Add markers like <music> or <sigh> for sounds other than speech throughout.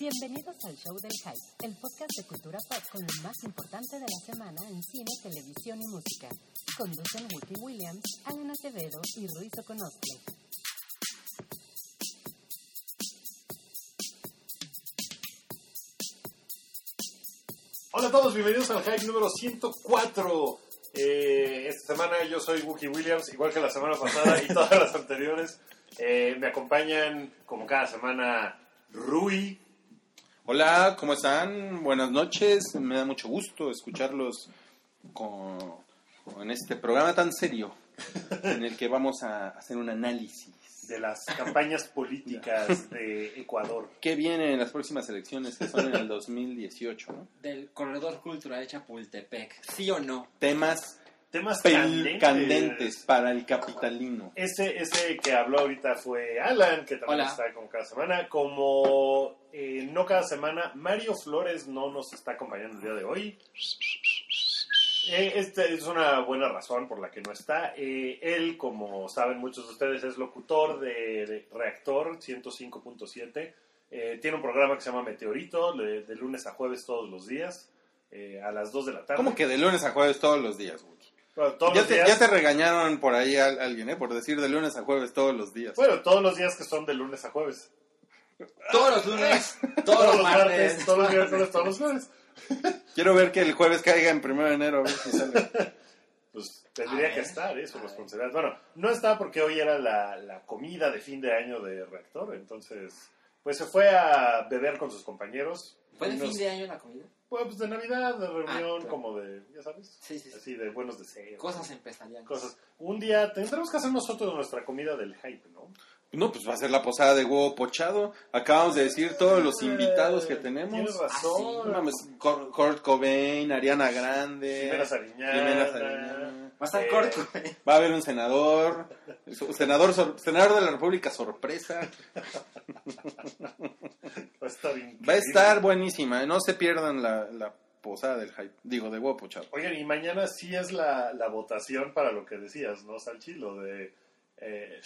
Bienvenidos al Show del Hype, el podcast de cultura pop con lo más importante de la semana en cine, televisión y música. Conducen Wookie Williams, Alan Acevedo y Ruiz Oconostre. Hola a todos, bienvenidos al Hype número 104. Eh, esta semana yo soy Wookie Williams, igual que la semana pasada y todas las anteriores. Eh, me acompañan, como cada semana, Rui. Hola, ¿cómo están? Buenas noches. Me da mucho gusto escucharlos con, con este programa tan serio en el que vamos a hacer un análisis. de las campañas políticas de Ecuador. ¿Qué viene en las próximas elecciones que son en el 2018? ¿no? del corredor cultural de Chapultepec. ¿Sí o no? Temas Temas candentes. candentes para el capitalino. Ese, ese que habló ahorita fue Alan, que también Hola. está como cada semana. Como eh, no cada semana, Mario Flores no nos está acompañando el día de hoy. Eh, esta es una buena razón por la que no está. Eh, él, como saben muchos de ustedes, es locutor de, de Reactor 105.7. Eh, tiene un programa que se llama Meteorito, de, de lunes a jueves todos los días, eh, a las 2 de la tarde. ¿Cómo que de lunes a jueves todos los días, Wookie? Bueno, todos Ya los te, días. ya te regañaron por ahí a alguien, ¿eh? Por decir de lunes a jueves todos los días. Bueno, todos los días que son de lunes a jueves. Todos los lunes, <laughs> todos, los martes. todos los miércoles, todos los jueves. <laughs> Quiero ver que el jueves caiga en primero de enero. A ver si sale. <laughs> Pues tendría A que ver. estar, ¿eh? Su responsabilidad. Bueno, no está porque hoy era la, la comida de fin de año de Reactor, entonces, pues se fue a beber con sus compañeros. ¿Fue de fin de año la comida? Pues de Navidad, de reunión, Ah, claro. como de, ya sabes, Sí, sí, sí. así de buenos deseos. Cosas empezarían. Cosas. Un día tendremos que hacer nosotros nuestra comida del hype, ¿no? No, pues va a ser la posada de huevo pochado. Acabamos de decir todos los invitados que Eh, tenemos. Tienes razón. No mames, Cor- Kurt Cobain, Ariana Grande, Jimena Sariñana. Jimena Sariñana. Va a estar Eh, corto. Va a haber un senador, senador, senador de la República sorpresa. <laughs> Va a estar increíble. Va a estar buenísima, ¿eh? no se pierdan la, la posada del hype, digo, de huevo pochado. Oigan, y mañana sí es la, la votación para lo que decías, ¿no, Salchi? Lo de eh.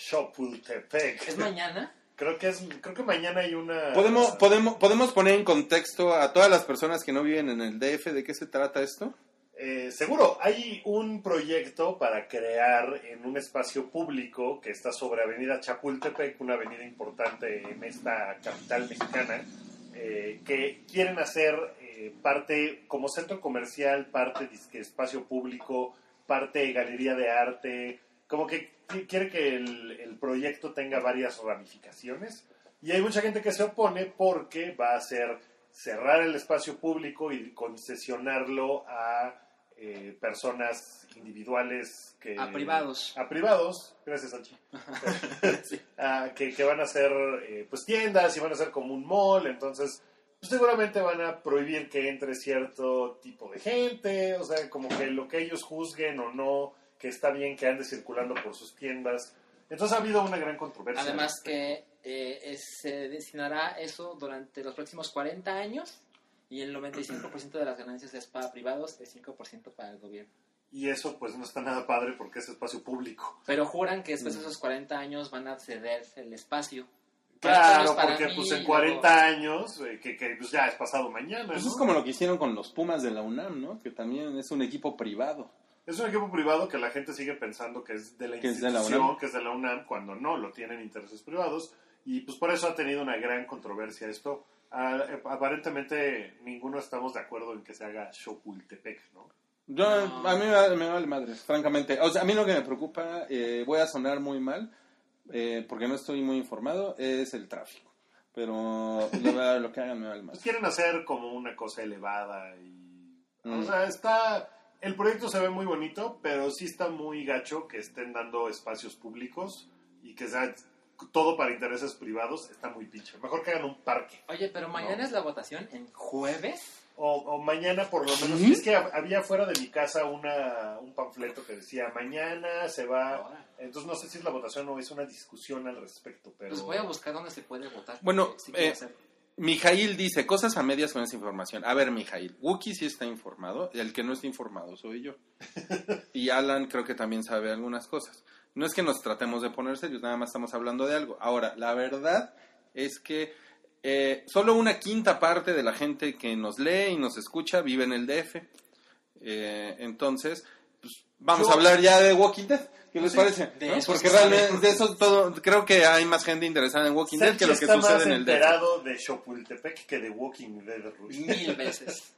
¿Es mañana? Creo que, es, creo que mañana hay una... ¿Podemos, podemos, ¿Podemos poner en contexto a todas las personas que no viven en el DF de qué se trata esto? Eh, seguro, hay un proyecto para crear en un espacio público que está sobre Avenida Chapultepec, una avenida importante en esta capital mexicana, eh, que quieren hacer eh, parte como centro comercial, parte espacio público, parte galería de arte, como que qui- quiere que el, el proyecto tenga varias ramificaciones. Y hay mucha gente que se opone porque va a ser cerrar el espacio público y concesionarlo a eh, personas individuales que A privados. a privados gracias Sanchi. <laughs> <laughs> Ah, que, que van a ser eh, pues tiendas y van a ser como un mall entonces pues, seguramente van a prohibir que entre cierto tipo de gente o sea como que lo que ellos juzguen o no que está bien que ande circulando por sus tiendas. Entonces ha habido una gran controversia. Además que eh, se destinará eso durante los próximos 40 años y el 95% de las ganancias es para privados, el 5% para el gobierno. y eso pues no está nada padre porque es espacio público Pero juran que después de esos 40 años van a ceder el espacio. Claro, es porque mí, pues en luego- 40 años, eh, que, que, pues ya es pasado mañana, Pues ¿no? es como lo que hicieron con los Pumas de la UNAM, ¿no? Que también es un equipo privado. Es un equipo privado que la gente sigue pensando que es de la Que es de la institución, UNAM. que es de la UNAM, cuando no, lo tienen intereses privados. Y pues por eso ha tenido una gran controversia esto. Ah, aparentemente ninguno estamos de acuerdo en que se haga Chapultepec, ¿no? Yo, No. A mí me vale, me vale madre, francamente. O sea, a mí lo que me preocupa, eh, voy a sonar muy mal, eh, porque no estoy muy informado, es el tráfico. Pero verdad, lo que hagan me vale Pues madre. quieren hacer como una cosa elevada y... O Mm. sea, está... El proyecto se ve muy bonito, pero sí está muy gacho que estén dando espacios públicos y que sea todo para intereses privados. Está muy pinche. Mejor que hagan un parque. Oye, pero mañana No. es la votación, en jueves. O, o mañana por lo menos. ¿Sí? Es que hab- había fuera de mi casa una, un panfleto que decía mañana se va. Ahora. Entonces no sé si es la votación o es una discusión al respecto, pero... Pues voy a buscar dónde se puede votar. Bueno, sí eh, hacerlo. Mijail dice cosas a medias con esa información. A ver, Mijail, Wookie sí está informado, el que no está informado soy yo. <laughs> Y Alan creo que también sabe algunas cosas. No es que nos tratemos de poner serios, nada más estamos hablando de algo. Ahora, la verdad es que Eh, solo una quinta parte de la gente que nos lee y nos escucha vive en el DF. Eh, entonces, pues, vamos Yo- a hablar ya de Walking Dead. ¿Qué les Sí, parece? de ¿No? eso Porque realmente de eso todo, creo que hay más gente interesada en Walking Dead que lo que está sucede más en el DF. enterado de Chapultepec que de Walking Dead. Mil veces.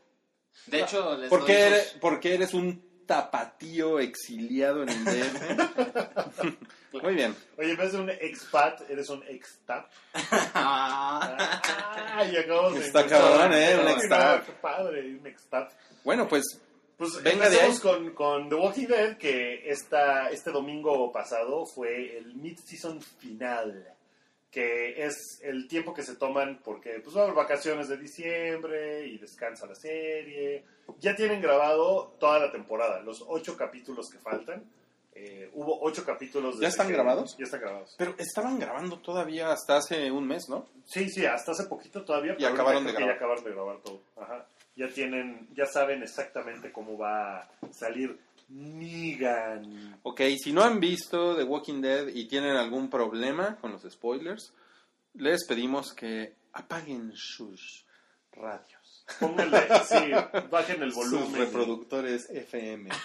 De hecho, <laughs> les ¿Por qué eres, porque eres un tapatío exiliado en el DF? <laughs> Muy bien. Oye, en vez de un expat, eres un extap. Ah. <laughs> Ay, acabamos de Está inventar- cabrón, ¿eh? Un extap. Qué padre, un extap. Bueno, pues Pues Venga de empecemos con, con The Walking Dead, que esta, este domingo pasado fue el mid-season final, que es el tiempo que se toman porque pues va a haber vacaciones de diciembre y descansa la serie. Ya tienen grabado toda la temporada, los ocho capítulos que faltan. Eh, hubo ocho capítulos. ¿Ya están que- grabados? Ya están grabados. Pero estaban grabando todavía hasta hace un mes, ¿no? Sí, sí, hasta hace poquito todavía. Y pero acabaron de grabar. Ya acabaron de grabar todo. Ajá. Ya tienen, ya saben exactamente cómo va a salir Negan. Ok, si no han visto The Walking Dead y tienen algún problema con los spoilers, les pedimos que apaguen sus radios, Pónganle, sí, bajen el sus volumen. reproductores FM. <laughs>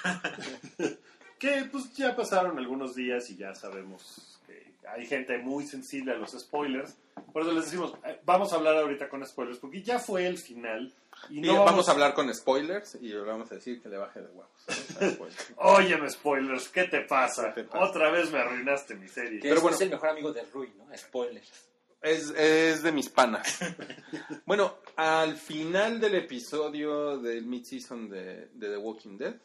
Que pues ya pasaron algunos días y ya sabemos que hay gente muy sensible a los spoilers. Por eso les decimos, eh, vamos a hablar ahorita con spoilers, porque ya fue el final. Y no vamos, a hablar con spoilers y le vamos a decir que le baje de huevos. Óyeme, <laughs> spoilers, ¿qué te pasa? ¿Qué te pasa? Otra vez me arruinaste mi serie. Pero es, bueno. es el mejor amigo de Rui, ¿no? Spoilers. Es, es de mis panas. <laughs> bueno, al final del episodio del mid-season de, de The Walking Dead,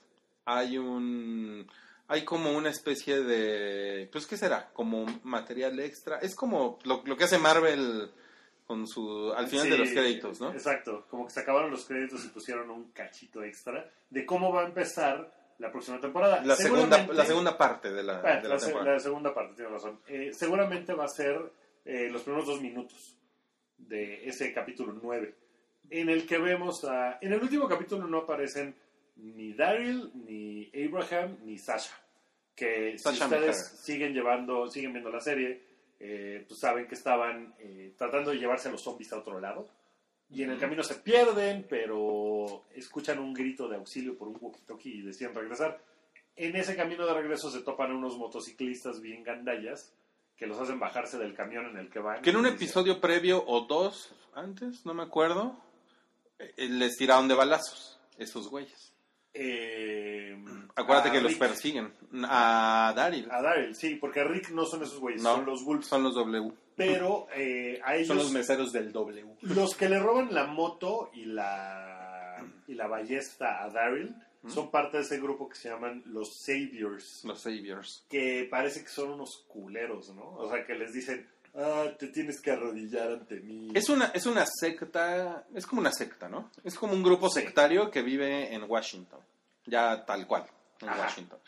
hay un. Hay como una especie de. Pues, ¿qué será? Como material extra. Es como lo, lo que hace Marvel con su. Al final de los créditos, ¿no? Exacto, como que se acabaron los créditos y pusieron un cachito extra de cómo va a empezar la próxima temporada. La segunda, Seguramente- la segunda parte de la, Ah, de la, la se- temporada. la segunda parte, tienes razón. Eh, seguramente va a ser eh, los primeros dos minutos de ese capítulo 9, en el que vemos a... En el último capítulo no aparecen ni Daryl, ni Abraham, ni Sasha. Que si ustedes Mejara. siguen llevando, siguen viendo la serie, eh, pues saben que estaban eh, tratando de llevarse a los zombies a otro lado. Y en el camino se pierden, pero escuchan un grito de auxilio por un walkie-talkie y deciden regresar. En ese camino de regreso se topan unos motociclistas bien gandallas que los hacen bajarse del camión en el que van. Que en un dicen, episodio previo o dos antes, no me acuerdo, eh, les tiraron de balazos esos güeyes. Eh, Acuérdate que los persiguen. A Daryl. A Daryl, sí, porque a Rick no son esos güeyes, No. son los Wolves. Son los W. Pero <laughs> eh, a ellos, Son los meseros del W. los que le roban la moto y la, y la ballesta a Daryl son parte de ese grupo que se llaman los Saviors. Los Saviors. que parece que son unos culeros, ¿no? O sea, que les dicen, ah, te tienes que arrodillar ante mí. Es una, es una secta, es como una secta, ¿no? Es como un grupo sectario que vive en Washington. Ya tal cual, en Ajá. Washington.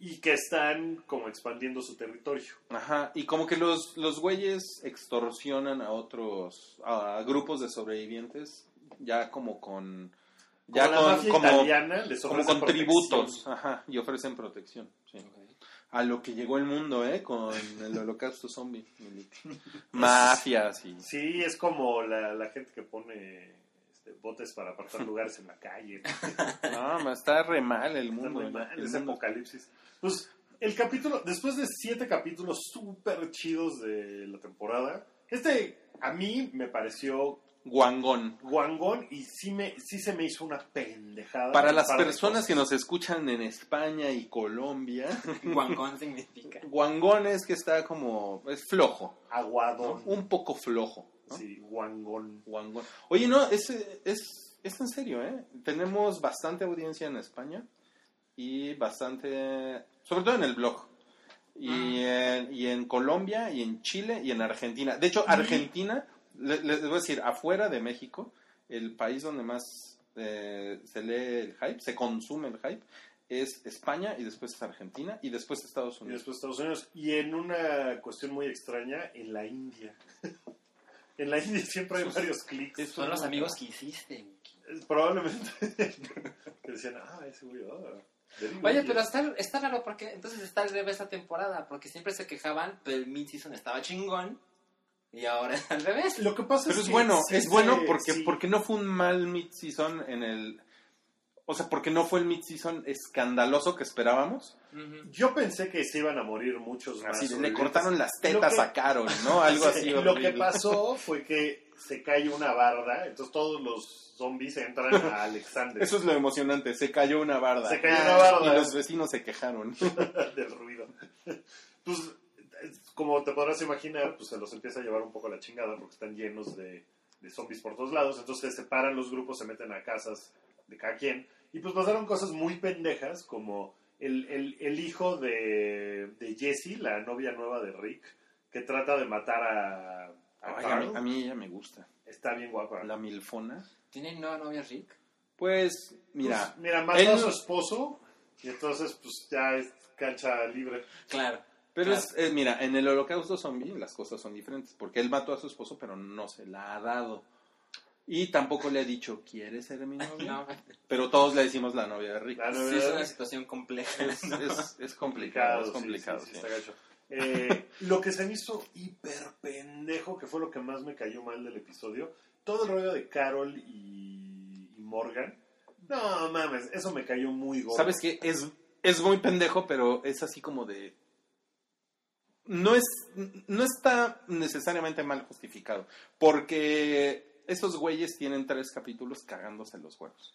Y que están como expandiendo su territorio. Ajá, y como que los, los güeyes extorsionan a otros, a grupos de sobrevivientes, ya como con... Ya como la con, mafia como, italiana les como con protección. tributos, ajá, y ofrecen protección. sí. A lo que llegó el mundo, ¿eh? Con el holocausto zombie. <laughs> Mafias y... Sí, es como la, la gente que pone este, botes para apartar lugares en la calle. <laughs> No, está re mal el Está mundo. ¿no? mal El ese mundo- apocalipsis. Pues el capítulo, después de siete capítulos súper chidos de la temporada, este a mí me pareció Guangón. guangón y sí, me, sí se me hizo una pendejada. Para las personas que nos escuchan en España y Colombia, <laughs> Guangón significa. guangón es que está como, es flojo, ¿no? Aguadón. un poco flojo. ¿no? Sí, guangón. Guangón. Oye, no, es, es, es en serio, ¿eh? Tenemos bastante audiencia en España y bastante, sobre todo en el blog. Y, en, y en Colombia, y en Chile, y en Argentina. De hecho, Argentina, les voy a decir, afuera de México, el país donde más eh, se lee el hype, se consume el hype, es España, y después es Argentina, y después Estados Y Unidos. después Estados Unidos. Y en una cuestión muy extraña, en la India. <laughs> en la India siempre hay varios clics. Son los amigos que hiciste. Eh, Probablemente. <laughs> que decían, ah, ese güey, Oye, yes". pero está, está raro porque entonces está al revés esta temporada, porque siempre se quejaban, pero el mid-season estaba chingón Y ahora es <laughs> al revés. Lo que pasa Pero es es que bueno, sí es bueno porque, sí. porque no fue un mal mid-season en el... O sea, porque no fue el mid-season escandaloso que esperábamos. Ujú. Yo pensé que se iban a morir muchos más. Así le cortaron las Lo tetas que- a Carol, ¿no? Algo así. Sí, Lo horrible. que pasó <laughs> fue que se cae una barda, entonces todos los zombies entran a <laughs> Alexander Eso es lo emocionante. Se cayó una barda. Se cayó una barda. Y los vecinos se quejaron. del ruido. Pues, es- como te podrás imaginar, pues se los empieza a llevar un poco la chingada porque están llenos de, de zombies por todos lados. Entonces se separan los grupos, se meten a casas de cada quien. Y pues pasaron cosas muy pendejas como el, el- el hijo de, de Jessie, la novia nueva de Rick, que trata de matar a, a Ay, a, Carl. mí, a mí ella me gusta. Está bien guapa. La milfona. ¿Tiene nueva novia Rick? Pues, mira, Pues, mira, mató él- a su esposo y entonces pues ya es cancha libre. Claro. Pero Claro. es, eh, mira, en el holocausto zombie las cosas son diferentes. Porque él mató a su esposo, pero no se la ha dado. Y tampoco le ha dicho, ¿quieres ser mi novia? <laughs> No, Pero todos le decimos la novia de Rick. La sí novia es una situación compleja. Es, ¿no? es- <laughs> es complicado, es complicado. sí, sí, sí. está gacho. Eh, <laughs> lo que se me hizo hiper pendejo, que fue lo que más me cayó mal del episodio, todo el rollo de Carol y, y Morgan. No mames, eso me cayó muy gordo. ¿Sabes qué? Es, es muy pendejo, pero es así como de... No, es, no está necesariamente mal justificado, porque esos güeyes tienen tres capítulos cagándose los huevos.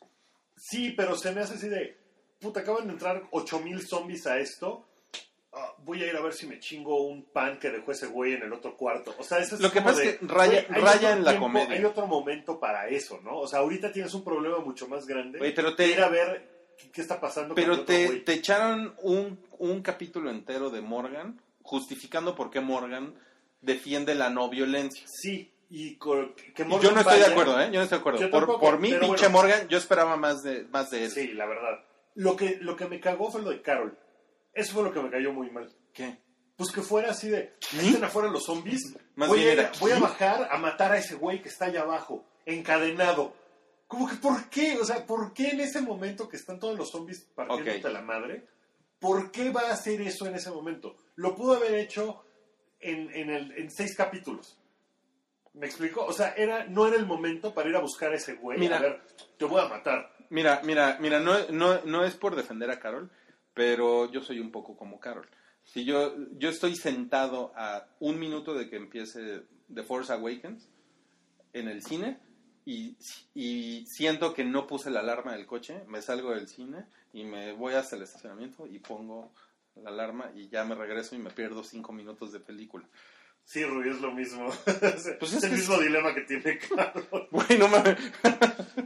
Sí, pero se me hace así de. Puta, acaban de entrar 8000 zombies a esto. Ah, voy a ir a ver si me chingo un pan que dejó ese güey en el otro cuarto. O sea, eso es Lo que pasa de, es que raya- güey, raya en la tiempo, comedia. Hay otro momento para eso, ¿no? O sea, ahorita tienes un problema mucho más grande. Güey, pero te- ir a ver qué, qué está pasando con Pero otro te, güey. te echaron un, un capítulo entero de Morgan justificando por qué Morgan defiende la no violencia. Sí, y que Morgan yo no estoy de vaya- acuerdo, ¿eh? Yo no estoy de acuerdo. Yo Por, tampoco, por mí, pinche bueno. Morgan, yo esperaba más de, más de él. Sí, la verdad. Lo que, lo que me cagó fue lo de Carol. Eso fue lo que me cayó muy mal. ¿Qué? Pues que fuera así de, estén afuera los zombies, Más voy, bien a, voy a bajar a matar a ese güey que está allá abajo, encadenado. Como que, ¿por qué? O sea, ¿por qué en ese momento que están todos los zombies partiéndote Ok. la madre? ¿Por qué va a hacer eso en ese momento? Lo pudo haber hecho en, en, el, en seis capítulos. ¿Me explico? O sea, era, no era el momento para ir a buscar a ese güey. Mira. a ver, te voy a matar. Mira, mira, mira, no, no, no es por defender a Carol, pero yo soy un poco como Carol. Si yo, yo estoy sentado a un minuto de que empiece The Force Awakens en el cine y, y siento que no puse la alarma del coche, me salgo del cine y me voy hasta el estacionamiento y pongo la alarma y ya me regreso y me pierdo cinco minutos de película. Sí, Rubí, es lo mismo. <laughs> Pues es, es el que mismo dilema que tiene Carol. <laughs> Güey, no mames.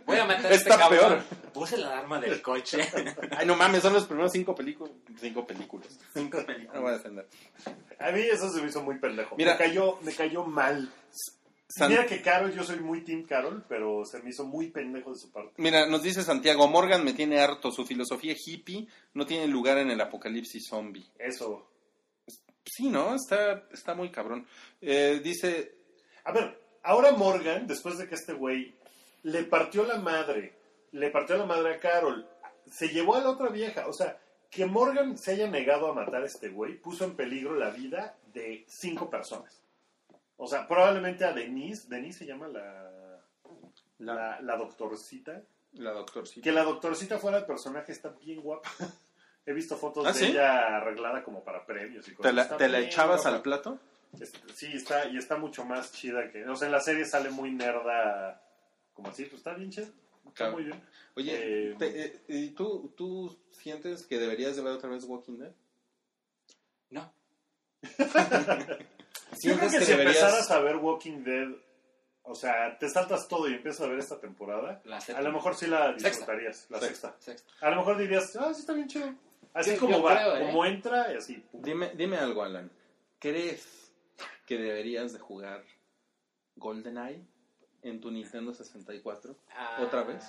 Voy a matar a Está este cabrón. peor. Puse la alarma del coche. <laughs> Ay, no mames, son los primeros cinco películas. Cinco películas. Cinco No voy a películas. defender. A mí eso se me hizo muy pendejo. Mira. me, cayó, me cayó mal. San- Mira que Carol, yo soy muy Team Carol, pero se me hizo muy pendejo de su parte. Mira, nos dice Santiago, Morgan me tiene harto, su filosofía hippie no tiene lugar en el apocalipsis zombie. Eso. Sí, ¿no? Está, está muy cabrón. Eh, dice, A ver, ahora Morgan, después de que este güey le partió la madre, le partió la madre a Carol, se llevó a la otra vieja. O sea, que Morgan se haya negado a matar a este güey puso en peligro la vida de cinco personas. O sea, probablemente a Denise, Denise se llama la, la, la, la doctorcita. la doctorcita. Que la doctorcita fuera el personaje está bien guapa. <laughs> He visto fotos ¿Ah, de sí? ella arreglada como para premios y ¿Te cosas. la, Está te la echabas guapa. al plato? Sí, está, y está mucho más chida que... O sea, en la serie sale muy nerda, como así, pues está bien chida. Está Claro. muy bien. Oye, Eh, te- eh, ¿y tú, ¿tú sientes que deberías de ver otra vez Walking Dead? No. <laughs> Yo creo ¿Sientes que, que si deberías- empezaras a ver Walking Dead, o sea, te saltas todo y empiezas a ver esta temporada, a lo mejor sí la Sexta. disfrutarías, la Sexta. sexta. Sexta. A lo mejor dirías, ah, sí está bien chido. Así Sí, como va, creo, ¿eh? como entra y así. Dime, dime algo, Alan. ¿Crees que deberías de jugar GoldenEye en tu Nintendo 64? Ah, ¿Otra vez?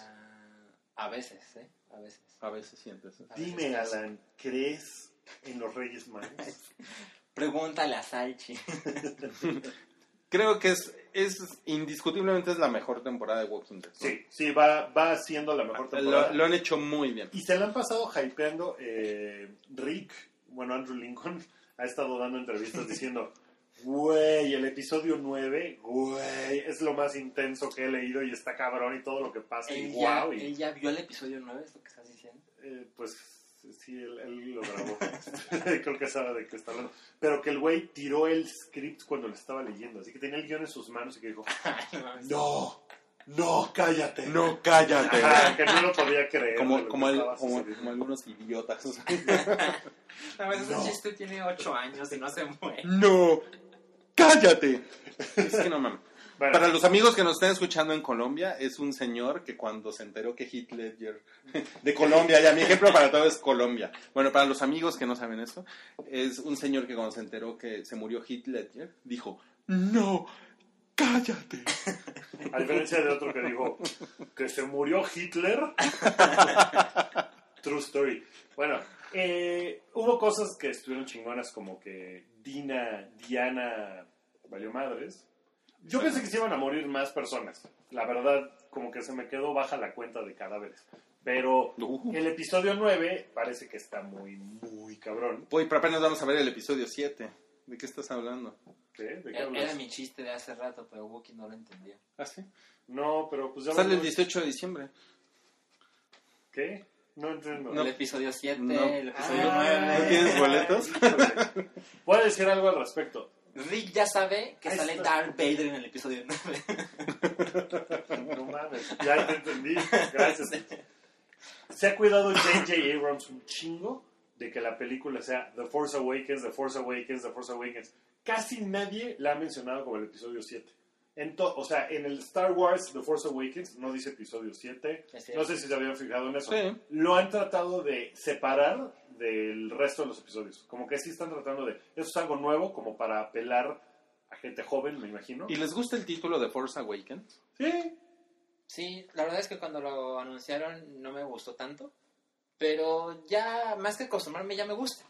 A veces, ¿eh? A veces. A veces sientes. ¿eh? Dime. Alan, ¿crees en los Reyes Magos? <laughs> Pregúntale a Salchi. <laughs> Creo que es, es indiscutiblemente es la mejor temporada de Walking Dead. ¿no? Sí, sí, va, va siendo la mejor temporada. Lo, lo han hecho muy bien. Y se le han pasado hypeando. eh, Rick, bueno, Andrew Lincoln, ha estado dando entrevistas <laughs> diciendo: Güey, el episodio 9, güey, es lo más intenso que he leído y está cabrón y todo lo que pasa y wow. y- él ya vio el episodio 9, es lo que estás diciendo. Eh, pues sí, él, él lo grabó. <laughs> Creo que sabe de qué está hablando. Pero que el güey tiró el script cuando lo estaba leyendo. Así que tenía el guion en sus manos y que dijo: <laughs> Ay, mames. No, no, cállate. No, cállate. Ajá, que no lo podía creer. como, lo como, el- como, algunos idiotas. <laughs> A veces No. ese chiste tiene 8 años y no se muere. no, cállate. Es que no mames. Bueno, Para los amigos que nos estén escuchando en Colombia, es un señor que cuando se enteró que Ledger <laughs> de Colombia, ya mi ejemplo para todo es Colombia. Bueno, para los amigos que no saben esto, es un señor que cuando se enteró que se murió Ledger, dijo, no, cállate. a diferencia de otro que dijo que se murió Hitler. True story. Bueno, eh, hubo cosas que estuvieron chingonas como que Dina, Diana valió madres. Yo pensé que se iban a morir más personas. La verdad, como que se me quedó baja la cuenta de cadáveres. Pero el episodio 9 parece que está muy, muy cabrón. Uy, pero apenas vamos a ver el episodio 7. ¿De qué estás hablando? ¿Qué? ¿De qué Era, hablas? era mi chiste de hace rato, pero Wookie no lo entendió. ¿Ah, sí? No, pero pues ya Sale el vamos- 18 de diciembre. ¿Qué? No entiendo. El episodio 7, No. el episodio Ah, 9. ¿No tienes boletos? <laughs> a decir algo al respecto. Rick ya sabe que Ahí sale está. Darth Vader en el episodio 9. <laughs> No mames, ya te entendí. Gracias. <laughs> Se ha cuidado J.J. Abrams un chingo de que la película sea The Force Awakens, The Force Awakens, The Force Awakens. Casi nadie la ha mencionado como el episodio 7. En to- o sea, en el Star Wars The Force Awakens no dice episodio 7. Es cierto. No sé si se habían fijado en eso. Sí. Lo han tratado de separar del resto de los episodios. Como que sí están tratando de... Eso es algo nuevo, como para apelar a gente joven, me imagino. ¿Y les gusta el título de Force Awakens? Sí, Sí, la verdad es que cuando lo anunciaron no me gustó tanto. Pero ya, más que acostumbrarme, ya me gusta.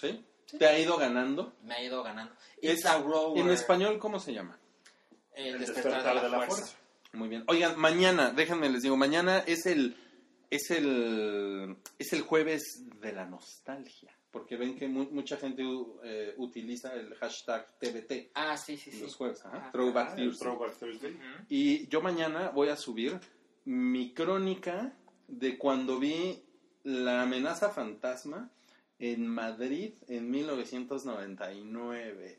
¿Sí? ¿Te ha ido ganando? Me ha ido ganando. Es- It's a rower. En español, ¿cómo se llama? El, El despertar, de la, fuerza. Muy bien. Oigan, mañana, déjenme les digo, mañana es el es el es el jueves de la nostalgia, porque ven que mu- mucha gente eh, utiliza el hashtag TBT Ah, sí, sí, sí. los jueves, ajá, Ah, Throwback Ah, Thursday. Throwback Thursday. Ujú. Y yo mañana voy a subir mi crónica de cuando vi la amenaza fantasma en Madrid en 1999.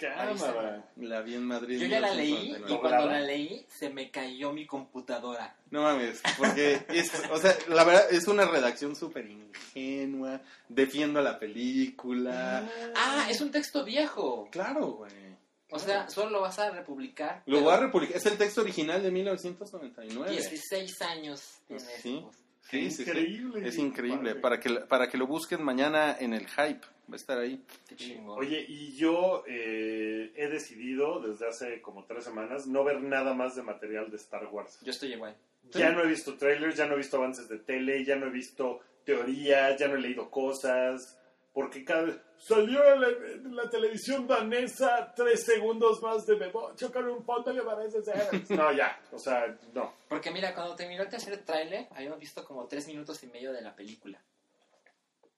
Cámara. La vi en Madrid. Yo ya la leí y 1999. cuando la leí se me cayó mi computadora. No mames, porque es, o sea, la verdad es una redacción súper ingenua, defiendo la película. Ah, es un texto viejo. Claro, güey. O sea, solo lo vas a republicar. Lo voy a republicar, es el texto original de 1999. 16 años tiene sí. Sí, sí, sí. Increíble. Es increíble, para que, para que lo busquen mañana en el hype, va a estar ahí. Qué chingón. Oye, y yo eh, he decidido desde hace como tres semanas no ver nada más de material de Star Wars. Yo estoy igual. Ya no he visto trailers, ya no he visto avances de tele, ya no he visto teorías, ya no he leído cosas. Porque cada vez salió en la, en la televisión danesa tres segundos más de me voy a chocar un fondo y me parece ser. No, ya, o sea, no. Porque mira, cuando terminó el tercer tráiler, habíamos visto como 3 minutos y medio de la película.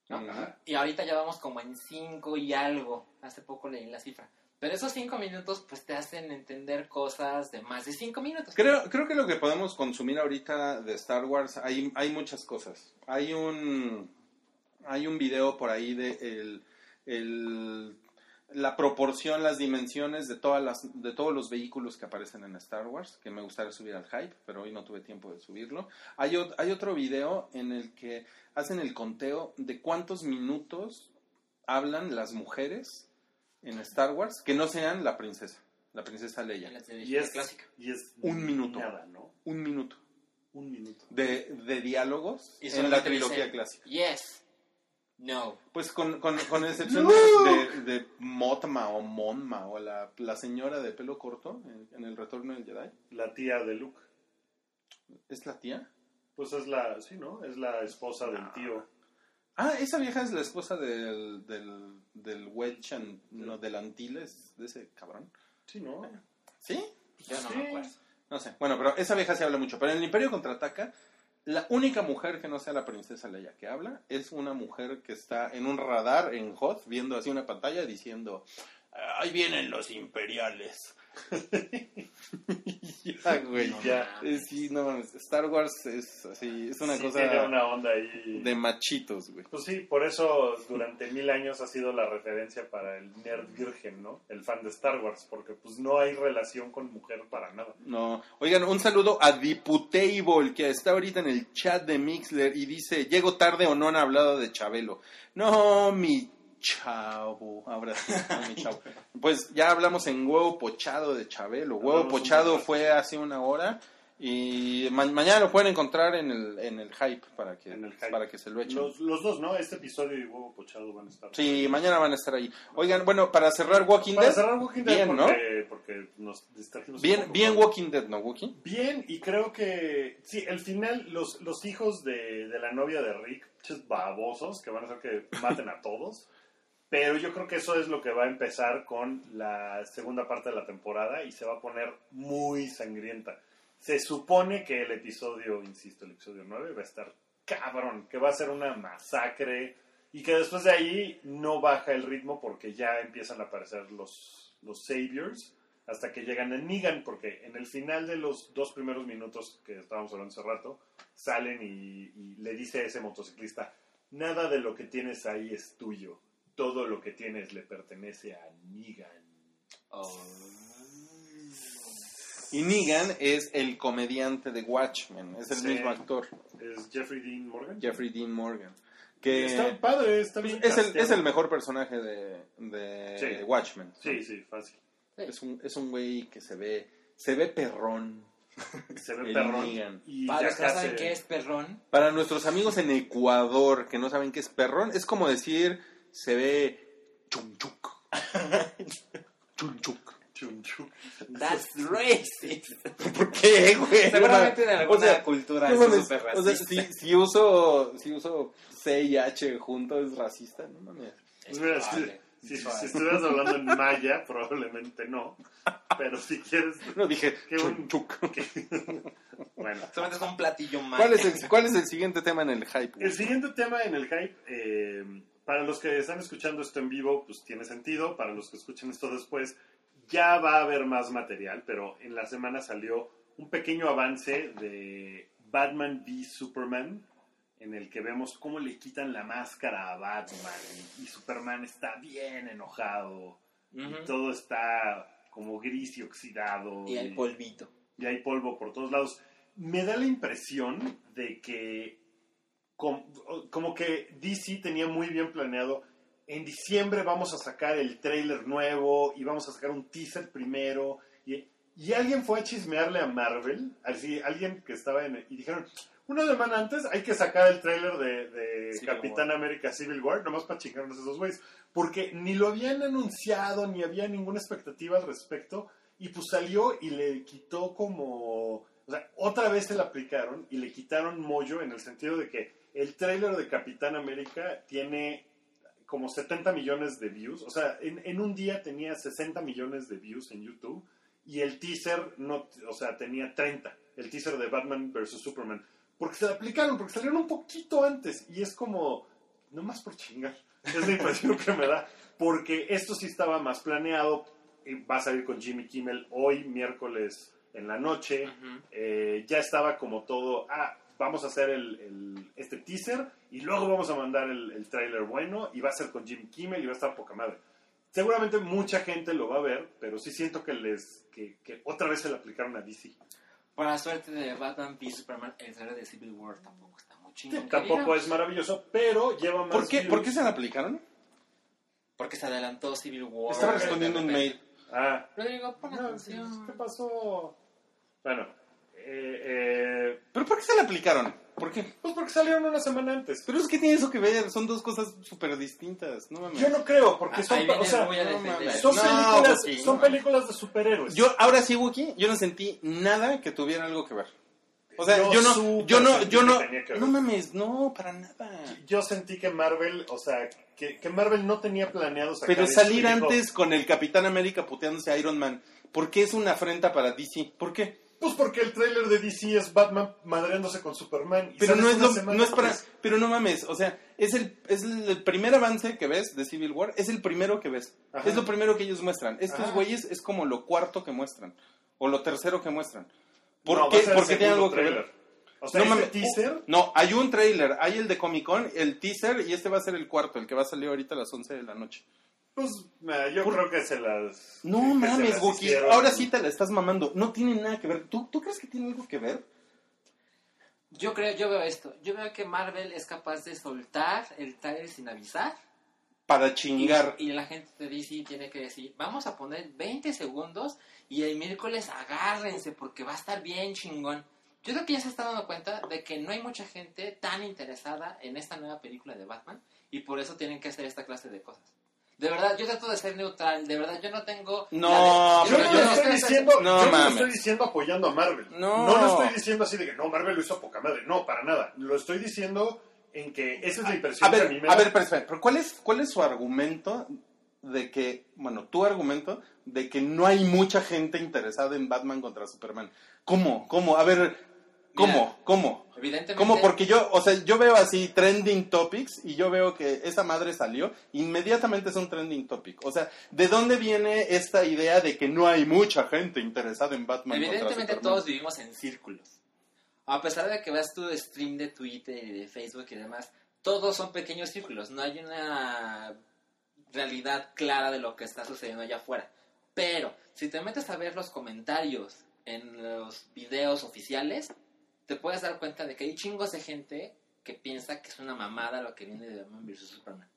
¿No? Ajá. Y ahorita ya vamos como en 5 y algo. Hace poco leí la cifra. Pero esos 5 minutos pues te hacen entender cosas de más de 5 minutos. Creo, creo que lo que podemos consumir ahorita de Star Wars, hay, hay muchas cosas. Hay un, hay un video por ahí de el, el- la proporción, las dimensiones de, todas las, de todos los vehículos que aparecen en Star Wars, que me gustaría subir al hype, pero hoy no tuve tiempo de subirlo. Hay, ot- hay otro video en el que hacen el conteo de cuántos minutos hablan las mujeres en Star Wars que no sean la princesa, la princesa Leia. Y es, clásica. y es Un minuto. Nada, ¿no? Un minuto. Un minuto. de, de diálogos Y en la trilogía dice, clásica. Yes. No. Pues con, con, con excepción <laughs> ¡No! de, de Motma o Monma o la, la señora de pelo corto en, en el retorno del Jedi. La tía de Luke. ¿Es la tía? Pues es la, sí, ¿no? Es la esposa del tío. Ah, esa vieja es la esposa del, del, del Wedge, and- no, del Antilles, de ese cabrón. Sí, ¿no? ¿Sí? Yo no Sí. me acuerdo. No sé. Bueno, pero esa vieja se habla mucho. Pero en el Imperio Contraataca, la única mujer que no sea la princesa Leia que habla es una mujer que está en un radar en Hoth viendo así una pantalla diciendo ahí vienen los imperiales. <laughs> ya, güey. Ya. Sí, no mames. Star Wars es así, es una Sí cosa tiene una onda ahí. de machitos, güey. Pues sí, por eso durante mil años ha sido la referencia para el nerd virgen, ¿no? El fan de Star Wars, porque pues no hay relación con mujer para nada. No. Oigan, un saludo a Diputable, que está ahorita en el chat de Mixler y dice, llego tarde o no han hablado de Chabelo. No, mi chavo. Ahora sí, no, mi chavo. Pues ya hablamos en huevo pochado de Chabelo. Huevo Hablamos pochado fue hace una hora y ma- mañana lo pueden encontrar en el, en el hype para que, hype. para que se lo echen. Los, los dos, ¿no? Este episodio y Huevo Pochado van a estar. Sí, mañana van a estar ahí. Oigan, bueno, para cerrar Walking Para Dead. cerrar Walking Dead, bien, ¿no? porque, porque nos distrajimos. Bien, bien Walking Dead, ¿no, Wookie? Bien, y creo que sí, el final, los, los hijos de, de la novia de Rick, babosos, que van a hacer que maten a todos. <laughs> Pero yo creo que eso es lo que va a empezar con la segunda parte de la temporada y se va a poner muy sangrienta. Se supone que el episodio, insisto, el episodio 9 va a estar cabrón, que va a ser una masacre y que después de ahí no baja el ritmo porque ya empiezan a aparecer los, los saviors hasta que llegan a Negan, porque en el final de los dos primeros minutos que estábamos hablando hace rato, salen y, y le dice a ese motociclista, nada de lo que tienes ahí es tuyo, todo lo que tienes le pertenece a Negan. Y Negan es el comediante de Watchmen, es el Sí. mismo actor, Es Jeffrey Dean Morgan. Jeffrey Dean Morgan. Que Está padre, está bien es, el, es el mejor personaje de, de Sí. Watchmen. Sí, sí, fácil. Es un, es un güey que se ve, se ve perrón. <laughs> Se ve El perrón. Negan. Y Para ya los que no casi- saben qué es perrón, Para nuestros amigos en Ecuador que no saben qué es perrón, es como decir, se ve chunchuc. <laughs> chunchuc. Chun, chun. that's racist. <laughs> ¿Por qué, güey? Seguramente en alguna O sea, cultura No es súper o sea, racista. si, si uso, si uso C y H junto es racista, no mames. Mira, Es si, si- estuvieras hablando en maya, probablemente no. Pero si quieres, No dije Qué un- chunchuc. <laughs> bueno. Solamente es un platillo más. ¿Cuál es, el, ¿Cuál es el siguiente tema en el hype? El siguiente tema en el hype, eh, para los que están escuchando esto en vivo, pues tiene sentido. Para los que escuchen esto después, ya va a haber más material, pero en la semana salió un pequeño avance de Batman v Superman, en el que vemos cómo le quitan la máscara a Batman y, y Superman está bien enojado y todo está como gris y oxidado. Y el polvito. y hay polvo por todos lados. Me da la impresión de que com- como que DC tenía muy bien planeado, en diciembre vamos a sacar el trailer nuevo y vamos a sacar un teaser primero y, y alguien fue a chismearle a Marvel, así alguien que estaba en y dijeron, una semana antes hay que sacar el trailer de, Capitán América Civil War, nomás para chingarnos esos güeyes, porque ni lo habían anunciado, ni había ninguna expectativa al respecto, y pues salió y le quitó como, o sea, otra vez se la aplicaron y le quitaron mollo en el sentido de que el tráiler de Capitán América tiene como 70 millones de views, o sea, en, en un día tenía 60 millones de views en YouTube y el teaser no, o sea, tenía 30, el teaser de Batman vs Superman, porque se aplicaron, porque salieron un poquito antes y es como, no más por chingar, es la impresión <laughs> que me da, porque esto sí estaba más planeado, va a salir con Jimmy Kimmel hoy, miércoles en la noche, eh, ya estaba como todo, ah, vamos a hacer el, el- este teaser y luego vamos a mandar el, el tráiler bueno y va a ser con Jimmy Kimmel y va a estar poca madre. Seguramente mucha gente lo va a ver, pero sí siento que les que, que otra vez se le aplicaron a DC. Para la suerte de Batman v Superman, el trailer de Civil War tampoco está muy Sí, chingón. tampoco digamos. es maravilloso, pero lleva más ¿Por qué. ¿Por qué se la aplicaron? Porque se adelantó Civil War. Estaba respondiendo un mail. Ah, Rodrigo, pon no, atención. ¿qué pasó? Bueno, eh, eh, ¿Pero por qué se la aplicaron? ¿Por qué? pues porque salieron una semana antes. Pero es que tiene eso que ver, son dos cosas súper distintas, no mames. Yo no creo, porque Ah, son, ahí o vienes sea, muy a no defender. mames. son No, películas, pues sí, son no. películas de superhéroes. Yo, ahora sí, Wookie, yo no sentí nada que tuviera algo que ver. O sea, Yo yo, no, súper yo no, sentí yo que no, tenía que ver. no mames, no, para nada. yo sentí que Marvel, o sea, que, que Marvel no tenía planeado sacar Pero esto y salir dijo, antes con el Capitán América puteándose a Iron Man, ¿por qué es una afrenta para DC? ¿Por qué? Pues porque el tráiler de DC es Batman madreándose con Superman. y Pero no es, una lo, semana no es para. Pero no mames, o sea, es el, es el primer avance que ves de Civil War, es el primero que ves. Ajá. Es lo primero que ellos muestran. Estos Ajá. güeyes es como lo cuarto que muestran. O lo tercero que muestran. ¿Por No, qué? Porque tiene algo que ver. tráiler. O sea, No mames. teaser... No, hay un trailer, hay el de Comic Con, el teaser, y este va a ser el cuarto, el que va a salir ahorita a las 11 de la noche. Pues yo creo que se las... No que mames, Wookie, ahora sí te la estás mamando. No tiene nada que ver. ¿Tú, ¿Tú crees que tiene algo que ver? Yo creo, yo veo esto. Yo veo que Marvel es capaz de soltar el trailer sin avisar. Para Y, chingar. y la gente de DC tiene que decir, vamos a poner 20 segundos y el miércoles agárrense porque va a estar bien chingón. Yo creo que ya se está dando cuenta de que no hay mucha gente tan interesada en esta nueva película de Batman y por eso tienen que hacer esta clase de cosas. De verdad, yo trato de ser neutral, de verdad, yo no tengo... No, Yo no yo lo no- estoy diciendo, No yo no estoy diciendo apoyando a Marvel. No. no lo estoy diciendo así de que no, Marvel lo hizo poca madre. No, para nada. Lo estoy diciendo en que esa es la impresión A que a ver, mí me a ver, pero, espera, pero ¿cuál es, ¿cuál es su argumento de que, bueno, tu argumento de que no hay mucha gente interesada en Batman contra Superman? ¿Cómo? ¿Cómo? A ver, ¿cómo? ¿Cómo? Evidentemente... ¿Cómo? Porque yo, o sea, yo veo así trending topics y yo veo que esa madre salió, inmediatamente es un trending topic. O sea, ¿de dónde viene esta idea de que no hay mucha gente interesada en Batman Evidentemente todos vivimos en círculos. A pesar de que veas tu stream de Twitter y de Facebook y demás, todos son pequeños círculos. No hay una realidad clara de lo que está sucediendo allá afuera. Pero si te metes a ver los comentarios en los videos oficiales, te puedes dar cuenta de que hay chingos de gente que piensa que es una mamada lo que viene de Batman vs Superman.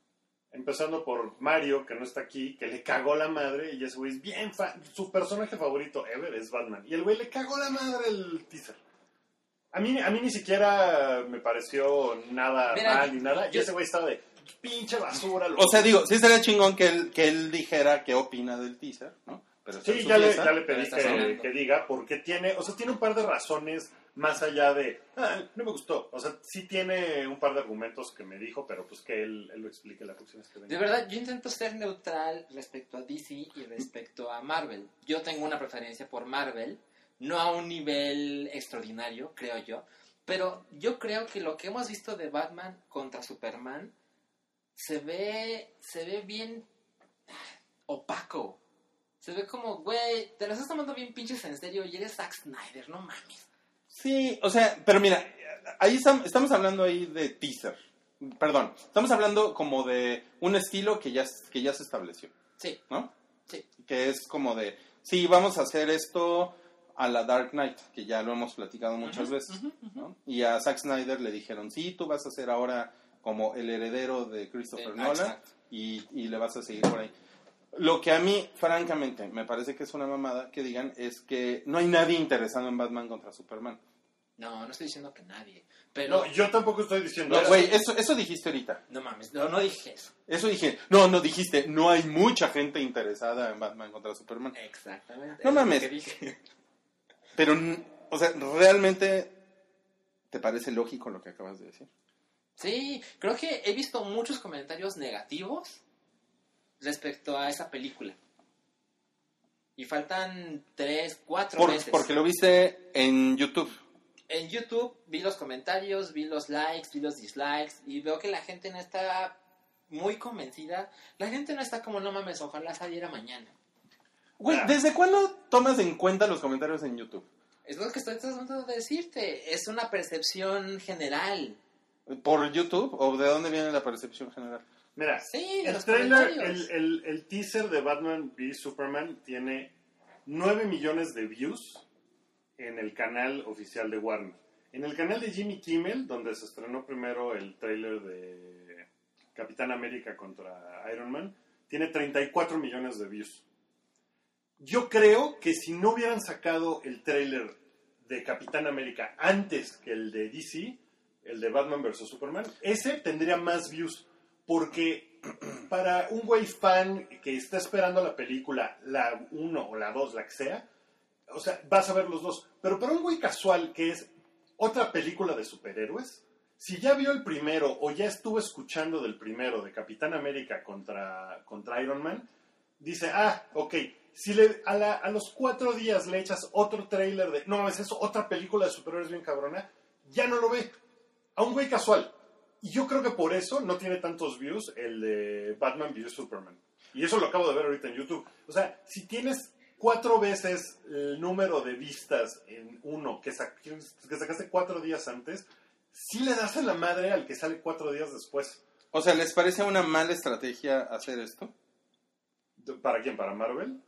Empezando por Mario, que no está aquí, que le cagó la madre y ese güey es bien fan. Su personaje favorito ever es Batman. Y el güey le cagó la madre el teaser. A mí, a mí ni siquiera me pareció nada Mira, mal ni nada. Y ese güey estaba de pinche basura. lo O sea, que-". digo, sí sería chingón que él, que él dijera qué opina del teaser, ¿no? Pero Sí, ya le, ya le pedí que, que diga, porque tiene, o sea, tiene un par de razones más allá de, ah, no me gustó. O sea, sí tiene un par de argumentos que me dijo, pero pues que él, él lo explique la próxima vez que venga. De verdad, yo intento ser neutral respecto a DC y respecto a Marvel. Yo tengo una preferencia por Marvel, no a un nivel extraordinario, creo yo, pero yo creo que lo que hemos visto de Batman contra Superman se ve, se ve bien opaco. Se ve como, güey, te lo estás tomando bien pinches en serio y eres Zack Snyder, no mames. Sí, o sea, pero mira, ahí estam- estamos hablando ahí de teaser. Perdón, estamos hablando como de un estilo que ya, que ya se estableció, Sí, ¿no? sí. Que es como de, sí, vamos a hacer esto a la Dark Knight, que ya lo hemos platicado muchas veces. ¿no? Y a Zack Snyder le dijeron, sí, tú vas a ser ahora como el heredero de Christopher Eh, Nolan y, y le vas a seguir por ahí. Lo que a mí, francamente, me parece que es una mamada que digan es que no hay nadie interesado en Batman contra Superman. No, no estoy diciendo que nadie, pero... No, yo tampoco estoy diciendo No, eso. güey, eso, eso dijiste ahorita. No mames, no, no dije eso. Eso dije. No, no dijiste. No hay mucha gente interesada en Batman contra Superman. Exactamente. No es lo mames. que dije. Pero, o sea, ¿realmente te parece lógico lo que acabas de decir? Sí, creo que he visto muchos comentarios negativos respecto a esa película. Y faltan tres, cuatro Por- meses. porque lo viste en YouTube. En YouTube vi los comentarios, vi los likes, vi los dislikes y veo que la gente no está muy convencida. La gente no está como, no mames, ojalá saliera mañana. Güey, Ah. ¿desde cuándo tomas en cuenta los comentarios en YouTube? Es lo que estoy tratando de decirte. Es una percepción general. ¿Por YouTube? ¿O de dónde viene la percepción general? Mira, Sí, el trailer, el, el- el teaser de Batman v Superman tiene 9 millones de views en el canal oficial de Warner. En el canal de Jimmy Kimmel, donde se estrenó primero el trailer de Capitán América contra Iron Man, tiene 34 millones de views. Yo creo que si no hubieran sacado el trailer de Capitán América antes que el de DC, el de Batman vs. Superman, ese tendría más views. Porque para un güey fan que está esperando la película, la 1 o la 2, la que sea, o sea, vas a ver los dos. Pero para un güey casual que es otra película de superhéroes, si ya vio el primero o ya estuvo escuchando del primero de Capitán América contra, contra Iron Man, dice, ah, ok, si le, a, la- a los cuatro días le echas otro trailer de, no mames, eso, otra película de superhéroes bien cabrona, ya no lo ve. A un güey casual. Y yo creo que por eso no tiene tantos views el de Batman vs. Superman. Y eso lo acabo de ver ahorita en YouTube. O sea, si tienes cuatro veces el número de vistas en uno que, sa- que sacaste cuatro días antes, sí le das a la madre al que sale cuatro días después. O sea, ¿les parece una mala estrategia hacer esto? ¿Para quién? ¿Para Marvel?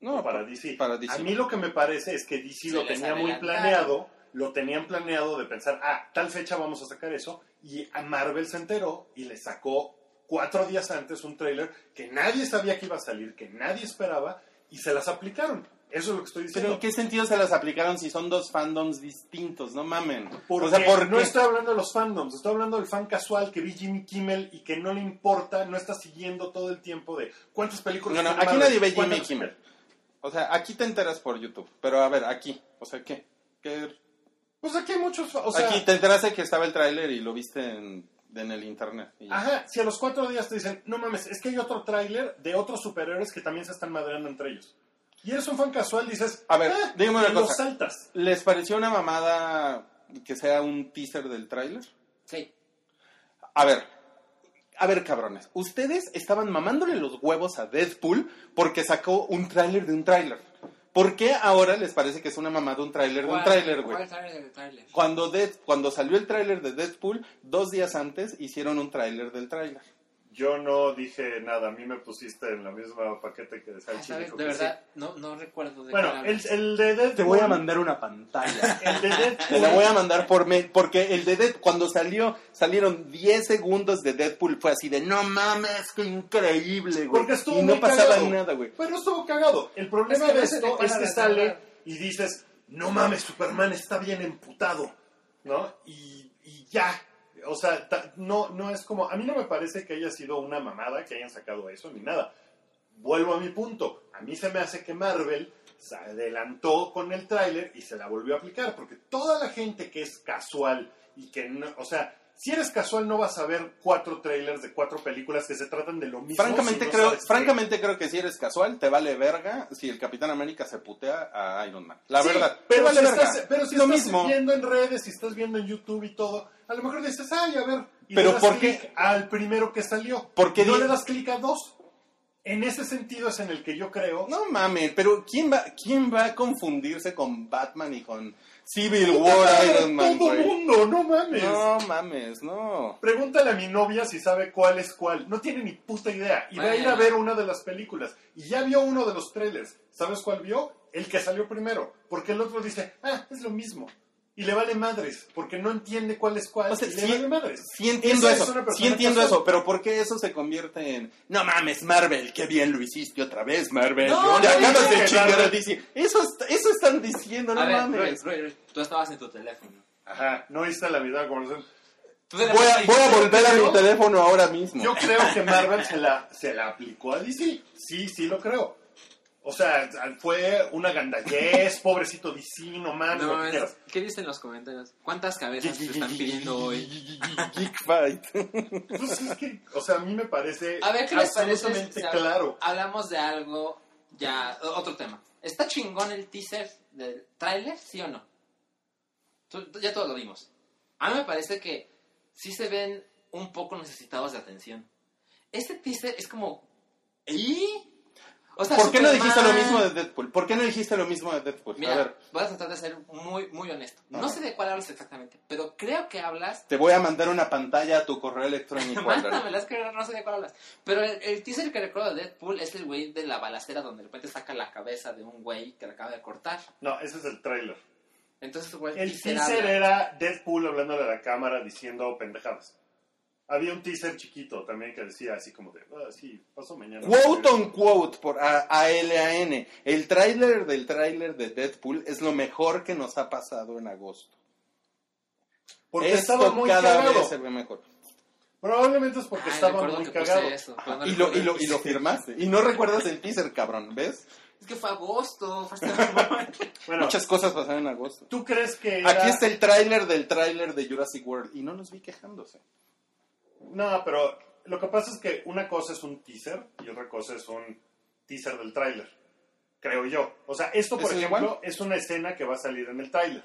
No, ¿O para DC? para DC. A mí lo que me parece es que DC Se lo tenía muy planeado, lo tenían planeado de pensar, ah, tal fecha vamos a sacar eso, y a Marvel se enteró y le sacó cuatro días antes un tráiler que nadie sabía que iba a salir, que nadie esperaba, y se las aplicaron. Eso es lo que estoy Pero diciendo. ¿en qué sentido se las aplicaron si son dos fandoms distintos? No mamen. Porque o sea, ¿por no estoy hablando de los fandoms, estoy hablando del fan casual que vi Jimmy Kimmel y que no le importa, no está siguiendo todo el tiempo de cuántas películas. No, no, aquí nadie ve Jimmy Kimmel. O sea, aquí te enteras por YouTube. Pero a ver, aquí. O sea, ¿qué? ¿Qué? Pues aquí hay muchos, o sea, aquí te enteraste que estaba el tráiler y lo viste en, en el internet. y. Ajá, si a los cuatro días te dicen, no mames, es que hay otro tráiler de otros superhéroes que también se están madreando entre ellos. Y eres un fan casual, dices, A ver, "Ah", dígame una cosa. saltas. ¿Les pareció una mamada que sea un teaser del tráiler? Sí. A ver, a ver, cabrones. Ustedes estaban mamándole los huevos a Deadpool porque sacó un tráiler de un tráiler. ¿Por qué ahora les parece que es una mamada un tráiler de un ¿Cuál- tráiler, güey? Cuando, cuando salió el tráiler de Deadpool, dos días antes hicieron un tráiler del tráiler. Yo no dije nada, a mí me pusiste en la misma paquete que de Ah, Salchi. ¿sabes? dijo De que verdad, no, no recuerdo de. Bueno, el, el de Deadpool. una pantalla. <laughs> El de Deadpool. Te la voy a mandar por mail, porque el de Dead, cuando salió, salieron 10 segundos de Deadpool, fue así de, no mames, qué increíble, güey. Porque estuvo Y no muy pasaba cagado. nada, güey. Pero estuvo cagado. El problema Es que de de esto es que sale y dices, no mames, Superman está bien emputado, ¿no? Y, y ya. O sea, no, no es como, a mí no me parece que haya sido una mamada que hayan sacado eso ni nada. Vuelvo a mi punto. A mí se me hace que Marvel se adelantó con el tráiler y se la volvió a aplicar, porque toda la gente que es casual y que no, o sea, si eres casual no vas a ver cuatro trailers de cuatro películas que se tratan de lo mismo. Francamente, si no creo, qué. francamente creo que si eres casual, te vale verga si el Capitán América se putea a Iron Man. La Sí, verdad, pero te vale si verga. estás, pero si lo estás mismo. viendo en redes, si estás viendo en YouTube y todo, a lo mejor dices, ay, a ver, y Pero le das ¿por qué? clic al primero que salió. ¿Por qué no le das clic a dos. En ese sentido es en el que yo creo. No mames, pero ¿quién va, ¿quién va a confundirse con Batman y con Civil War Iron Man, Todo güey? mundo, no mames. No mames, no. Pregúntale a mi novia si sabe cuál es cuál. No tiene ni puta idea. Y va a ir a ver una de las películas. Y ya vio uno de los trailers. ¿Sabes cuál vio? El que salió primero. Porque el otro dice, ah, es lo mismo. Y le vale madres. Porque no entiende cuál es cuál. O sea, y le sí- vale madres. Sí entiendo Esa eso, sí entiendo casual. eso, pero ¿por qué eso se convierte en no mames, Marvel, qué bien lo hiciste otra vez, Marvel? No, no acabas dije de chingar a DC. Eso, eso están diciendo, no a ver, mames. Roy, Roy, Roy, tú estabas en tu teléfono. Ajá, no oíste la conversación. Tú de Voy a, voy a volver a mi teléfono ahora mismo. Yo creo que <laughs> Marvel se la, se la aplicó a DC. Sí, sí lo creo. O sea, fue una gandallez, pobrecito DC, no mames, No, es-. ¿qué dicen los comentarios? ¿Cuántas cabezas te están pidiendo hoy? Geek Fight. Pues es que, o sea, a mí me parece A ver, ¿qué les parece? absolutamente claro. Hablamos de algo, ya, otro tema. ¿Está chingón el teaser del tráiler, sí o no? Ya todos lo vimos. A mí me parece que sí se ven un poco necesitados de atención. Este teaser es como... ¿Y? O sea, ¿Por qué no dijiste lo mismo de Deadpool? ¿Por qué no dijiste lo mismo de Deadpool? Mira, A ver, voy a tratar de ser muy, muy honesto. No sé de cuál hablas exactamente, pero creo que hablas te voy a mandar una pantalla a tu correo <laughs> electrónico. Álvaro. Mándamela, es que no sé de cuál hablas. Pero el, el teaser que recuerdo de Deadpool es el güey de la balacera donde de repente saca la cabeza de un güey que le acaba de cortar. No, ese es el tráiler. Entonces, güey, El teaser teaser habla. era Deadpool hablándole a la cámara diciendo pendejadas. Había un teaser chiquito también que decía así como de, ah, sí, pasó mañana. Quote on quote por A- ALAN. El tráiler del tráiler de Deadpool es lo mejor que nos ha pasado en agosto. Porque Esto estaba muy cada cagado. vez se ve mejor. Probablemente es porque Ay, estaba recuerdo muy cagado. eso, no Y lo, y, lo, y <laughs> lo firmaste. Y no recuerdas el teaser, cabrón, ¿ves? Es que fue agosto, fue hasta- <laughs> Bueno, Muchas cosas pasaron en agosto. ¿tú crees que era- Aquí está el tráiler del tráiler de Jurassic World. Y no los vi quejándose. No, pero lo que pasa es que una cosa es un teaser y otra cosa es un teaser del tráiler. Creo yo. O sea, esto, por ¿Eso es ejemplo, igual? es una escena que va a salir en el tráiler.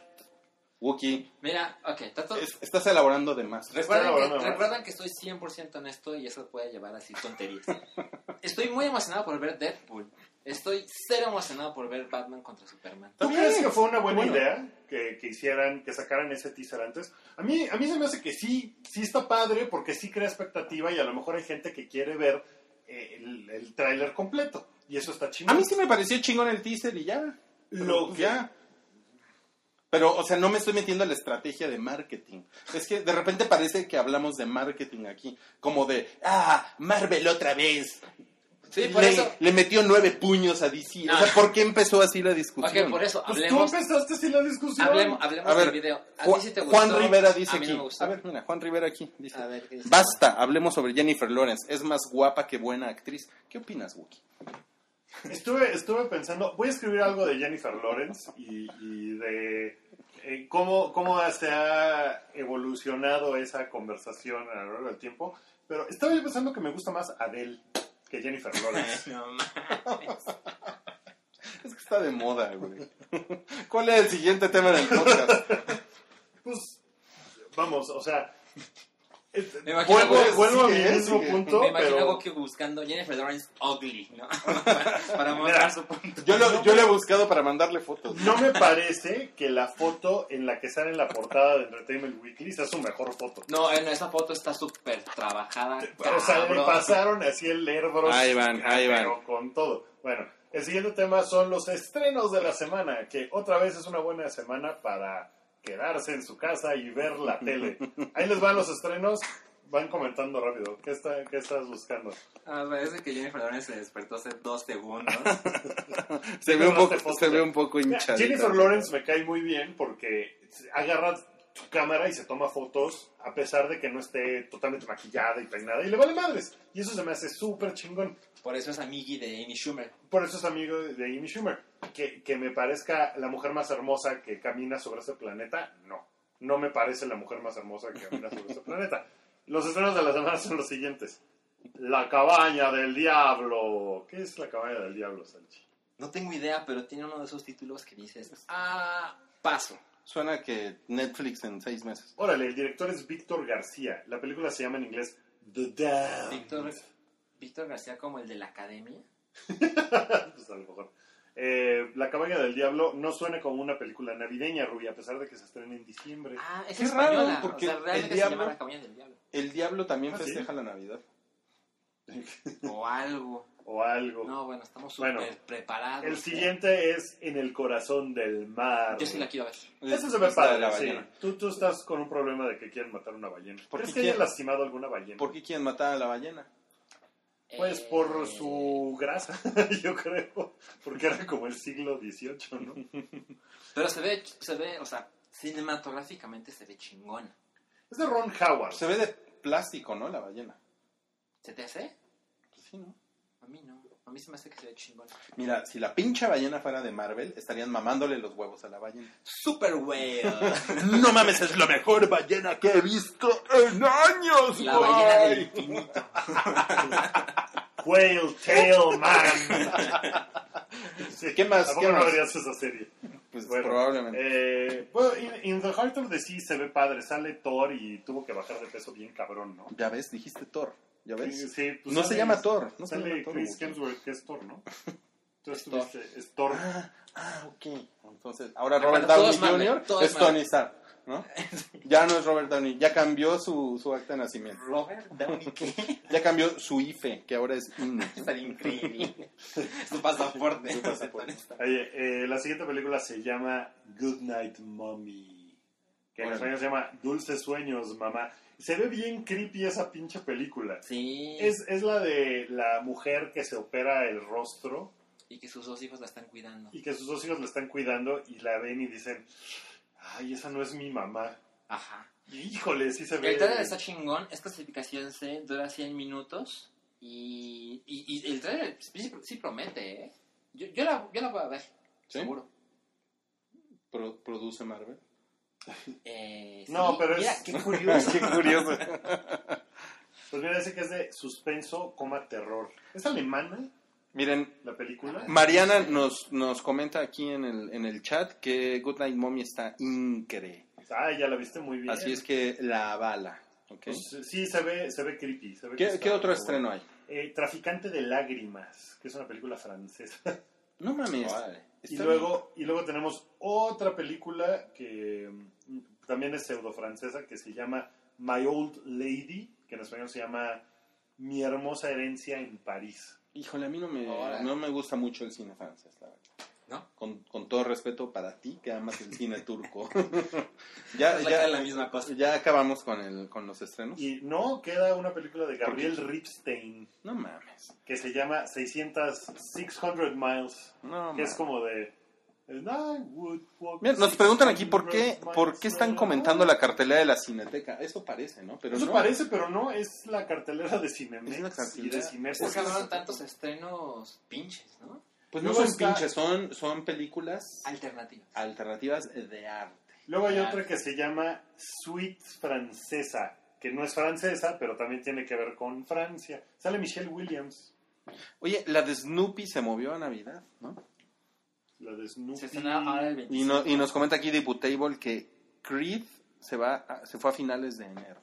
Wookie, Mira, ok, trato- es- estás elaborando de más. Recuerden elaborando que, más. recuerden que estoy 100% honesto y eso puede llevar así tonterías. <laughs> Estoy muy emocionado por ver Deadpool. Estoy cero emocionado por ver Batman contra Superman. ¿Tú crees que fue una buena Bueno. idea que, que hicieran, que sacaran ese teaser antes? A mí, a mí se me hace que sí, sí está padre porque sí crea expectativa y a lo mejor hay gente que quiere ver eh, el, el tráiler completo. Y eso está A chingón. mí sí me pareció chingón el teaser y ya. Lo Pues que- ya. Pero, o sea, no me estoy metiendo en la estrategia de marketing. Es que de repente parece que hablamos de marketing aquí. Como de, ah, Marvel otra vez. Sí, por le, eso. le metió nueve puños a DC. O sea, Ah. ¿por qué empezó así la discusión? Ok, por eso, Pues tú empezaste así la discusión. hablemos, hablemos A ver, del video. ¿A Ju- ti sí te gustó? Juan Rivera dice A mí aquí. no me gustó. a ver, mira, Juan Rivera aquí dice. A ver, ¿qué dice? Basta, hablemos sobre Jennifer Lawrence. Es más guapa que buena actriz. ¿Qué opinas, Wookie? Estuve, estuve pensando, voy a escribir algo de Jennifer Lawrence y, y de eh, cómo, cómo se ha evolucionado esa conversación a lo largo del tiempo. Pero estaba yo pensando que me gusta más Adele que Jennifer Lawrence. <laughs> No, mames. Es que está de moda, güey. ¿Cuál es el siguiente tema del podcast? Pues, vamos, o sea, Me imagino vuelvo, que vuelvo a mi mismo punto, Me imagino pero algo que buscando Jennifer Lawrence ugly, ¿no? <laughs> Para mostrar su punto. Yo lo, yo lo he buscado para mandarle fotos. no me parece que la foto en la que sale en la portada de Entertainment Weekly sea su mejor foto. No, en esa foto está súper trabajada. O sea, le pasaron así el airbrush. Ahí van, ahí van. Pero con todo. Bueno, el siguiente tema son los estrenos de la semana, que otra vez es una buena semana para quedarse en su casa y ver la <laughs> tele. Ahí les van los estrenos. Van comentando rápido. ¿Qué, está, qué estás buscando? Ah, parece que Jennifer Lawrence se despertó hace dos segundos. <laughs> Se ve un poco, se ve un poco hinchada. Jennifer Lawrence me cae muy bien porque agarra su cámara y se toma fotos a pesar de que no esté totalmente maquillada y peinada y le vale madres. Y eso se me hace súper chingón. Por eso es amigui de Amy Schumer. Por eso es amigo de Amy Schumer. Que, que me parezca la mujer más hermosa que camina sobre este planeta, no. No me parece la mujer más hermosa que camina sobre este planeta. Los estrenos de la semana son los siguientes. La cabaña del diablo. ¿Qué es la cabaña del diablo, Sanchi? No tengo idea, pero tiene uno de esos títulos que dices, ah, paso. Suena que Netflix en seis meses. Órale, el director es Víctor García. La película se llama en inglés The Damned. Víctor, Víctor García como el de la academia. <laughs> Pues a lo mejor. Eh, la cabaña del diablo no suena como una película navideña, Rubia, a pesar de que se estrena en diciembre. Ah, es Qué española. raro, porque o sea, realmente el se diablo- llama la cabaña del diablo. El diablo también ¿Ah, sí? festeja la Navidad. O algo. <laughs> O algo. No, bueno, estamos súper Bueno, preparados. El siguiente es En el corazón del mar. Yo sí la quiero ver. Ese se ve padre, la sí. Tú, tú estás con un problema de que quieren matar una ballena. ¿Por ¿Crees qué que hayan lastimado alguna ballena? ¿Por qué quieren matar a la ballena? Pues Eh, por su grasa, <laughs> yo creo. Porque era como el siglo XVIII, ¿no? <laughs> Pero se ve, se ve, o sea, cinematográficamente se ve chingona. Es de Ron Howard. Se ve de plástico, ¿no? La ballena. ¿Se te hace? Pues sí, ¿no? A mí no. A mí se me hace que se ve chingona. Mira, si la pinche ballena fuera de Marvel, estarían mamándole los huevos a la ballena. Super whale. <laughs> No mames, es la mejor ballena que he visto en años, La ballena güey. del infinito. <laughs> Whale Tail Man. Sí, ¿Qué más? ¿A poco ¿Qué no más? verías esa serie? Pues Bueno, probablemente. Eh, bueno, in, in the Heart of the Sea se ve padre. Sale Thor y tuvo que bajar de peso bien cabrón, ¿no? Ya ves, dijiste Thor. ¿Ya ves? Sí, sí, pues no sale- se llama Thor. No se sale llama Thor. Chris. Hemsworth, que es Thor, ¿no? <laughs> Tú estuviste, es Thor. Ah, ah, ok. Entonces, ahora Ah, Robert bueno, Downey Jr. es. Tony Stark, ¿no? <laughs> Ya no es Robert Downey, ya cambió su, su acta de nacimiento. Robert Downey, ¿qué? <laughs> Ya cambió su IFE, que ahora es INE. Estaría increíble. Su pasaporte. Su pasaporte. Oye, eh, la siguiente película se llama Good Night Mommy. Que en español se llama Dulces Sueños, Mamá. Se ve bien creepy esa pinche película. Sí. Es, es la de la mujer que se opera el rostro Y que sus dos hijos la están cuidando. y que sus dos hijos la están cuidando y la ven y dicen, ay, esa no es mi mamá. Ajá. Y, híjole, sí se ve. El trailer está chingón. Es clasificación C, dura 100 minutos. Y, y, y el trailer sí, sí promete, ¿eh? Yo, yo, la, yo la voy a ver, ¿Sí? seguro. Pro- produce Marvel. Eh, No, sí. pero Mira, es- qué <laughs> curioso. Qué curioso. Pues mira, dice que es de suspenso, coma terror. ¿Es alemana? Miren, la película. Mariana nos, nos comenta aquí en el, en el chat que Good Night Mommy está increíble. Ah, ya la viste muy bien. Así es que la avala. ¿ok? Pues, sí, se ve, se ve creepy. se ve que ¿Qué, qué otro estreno bueno. hay? Eh, Traficante de lágrimas, que es una película francesa. No mames. Y luego y luego tenemos otra película que también es pseudo francesa que se llama My Old Lady, que en español se llama Mi hermosa herencia en París. Híjole, a mí no me, no me gusta mucho el cine francés, la verdad. ¿No? Con, con todo respeto para ti, que amas el cine turco. <laughs> <laughs> ya, Es la- ya, la misma cosa. ya acabamos con, el, con los estrenos. Y no queda una película de Gabriel Ripstein No mames. que se llama 600 600 Miles, No que es como de "And I would walk Mira, nos preguntan aquí por qué, 600 por qué están comentando la cartelera de la Cineteca. Eso parece, ¿no? Pero Eso no. parece, pero no, es la cartelera de Cinemex Es la y cartelera. de Cinépolis. Pues cabrón, tantos estrenos pinches, ¿no? Pues no Luego son está- pinches, son, son películas Alternativas. alternativas de arte. Luego hay otra que se llama Sweet Francesa, que no es francesa, pero también tiene que ver con Francia. Sale Michelle Williams, Oye, la de Snoopy se movió a Navidad, ¿no? La de Snoopy. Se estrena ahora el 25. Y, no, y nos comenta aquí Diputable que Creed se, va a- se fue a finales de enero.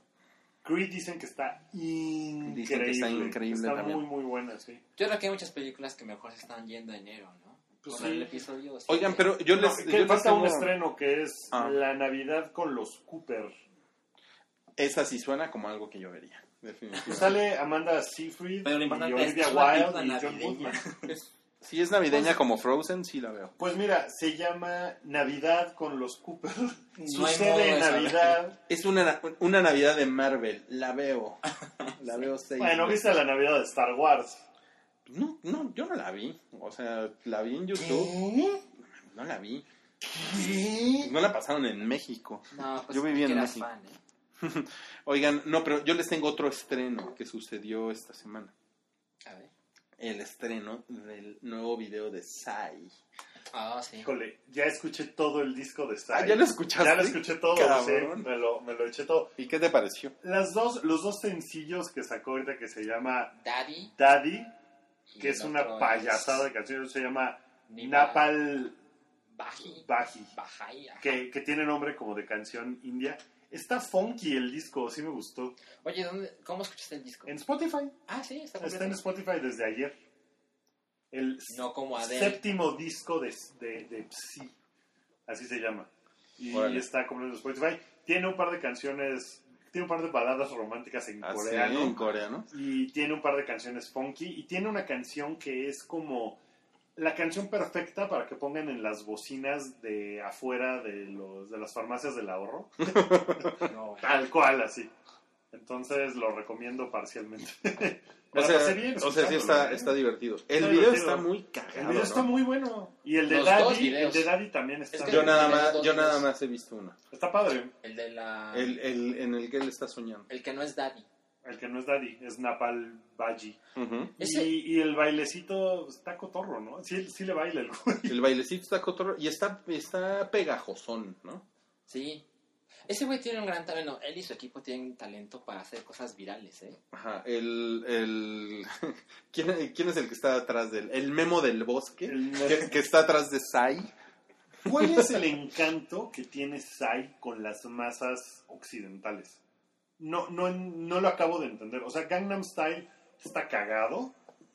Creed dicen que está increíble. Dicen que está increíble Está también. muy, muy buena, sí. Yo creo que hay muchas películas que mejor se están yendo a enero, ¿no? Pues Con sí. el episodio Oigan, pero yo No, les... que yo les falta un estreno que es Ah. La Navidad con los Cooper. Esa sí suena como algo que yo vería, definitivamente. Sale Amanda Seyfried Pero lo y Olivia Wilde y John. Goodman. <laughs> Si es navideña como Frozen, sí la veo. Pues mira, se llama Navidad con los Cooper. No Sucede en. Navidad. Es una, una Navidad de Marvel, la veo. La veo seis Bueno, veces. viste la Navidad de Star Wars. No, no, yo no la vi. O sea, la vi en YouTube. No la vi. No la pasaron en México. No, pues Yo viví en México. fan, ¿eh? <laughs> Oigan, no, pero yo les tengo otro estreno que sucedió esta semana. A ver. El estreno del nuevo video de Sai. Ah, sí. Híjole, ya escuché todo el disco de Psy. Ah, ¿ya lo escuchaste? Ya lo escuché todo, Cabrón. sí, me lo, me lo eché todo. ¿Y qué te pareció? Las dos, los dos sencillos que sacó ahorita que se llama Daddy. Daddy, que es una payasada de canción, se llama Napal Baji. Que tiene nombre como de canción india. Está funky el disco, sí me gustó. Oye, ¿dónde, ¿cómo escuchaste el disco? En Spotify, Ah, sí, está está en. Spotify desde ayer. El No como Adele. séptimo disco de, de, de Psy, así se llama. Y Órale. está completo en Spotify. Tiene un par de canciones, tiene un par de baladas románticas en Ah, sí, coreano. en coreano. Y tiene un par de canciones funky. Y tiene una canción que es como la canción perfecta para que pongan en las bocinas de afuera de, los, de las farmacias del ahorro. <laughs> No. Tal cual, así. Entonces lo recomiendo parcialmente. O sea, <laughs> bien o sea, sí está, ¿eh? está divertido. El Está video divertido. está muy cagado. El video está muy bueno. Y el de Los Daddy, el de Daddy también está, Es que- Yo nada más, yo videos. nada más he visto uno. está padre. El de la... El, el, en el que él está soñando. el que no es Daddy. El que no es Daddy, es Napal Baji. Y, y el bailecito está cotorro, ¿no? Sí, sí le baila el güey. El bailecito está cotorro y está, está pegajosón, ¿no? Sí. Ese güey tiene un gran talento. Él y su equipo tienen talento para hacer cosas virales, ¿eh? Ajá, el... el <laughs> ¿Quién, quién es el que está atrás del... El memo del bosque? El- Que, que está atrás de Sai. ¿Cuál es el encanto que tiene Psy con las masas occidentales? No, no, no lo acabo de entender. O sea, Gangnam Style está cagado,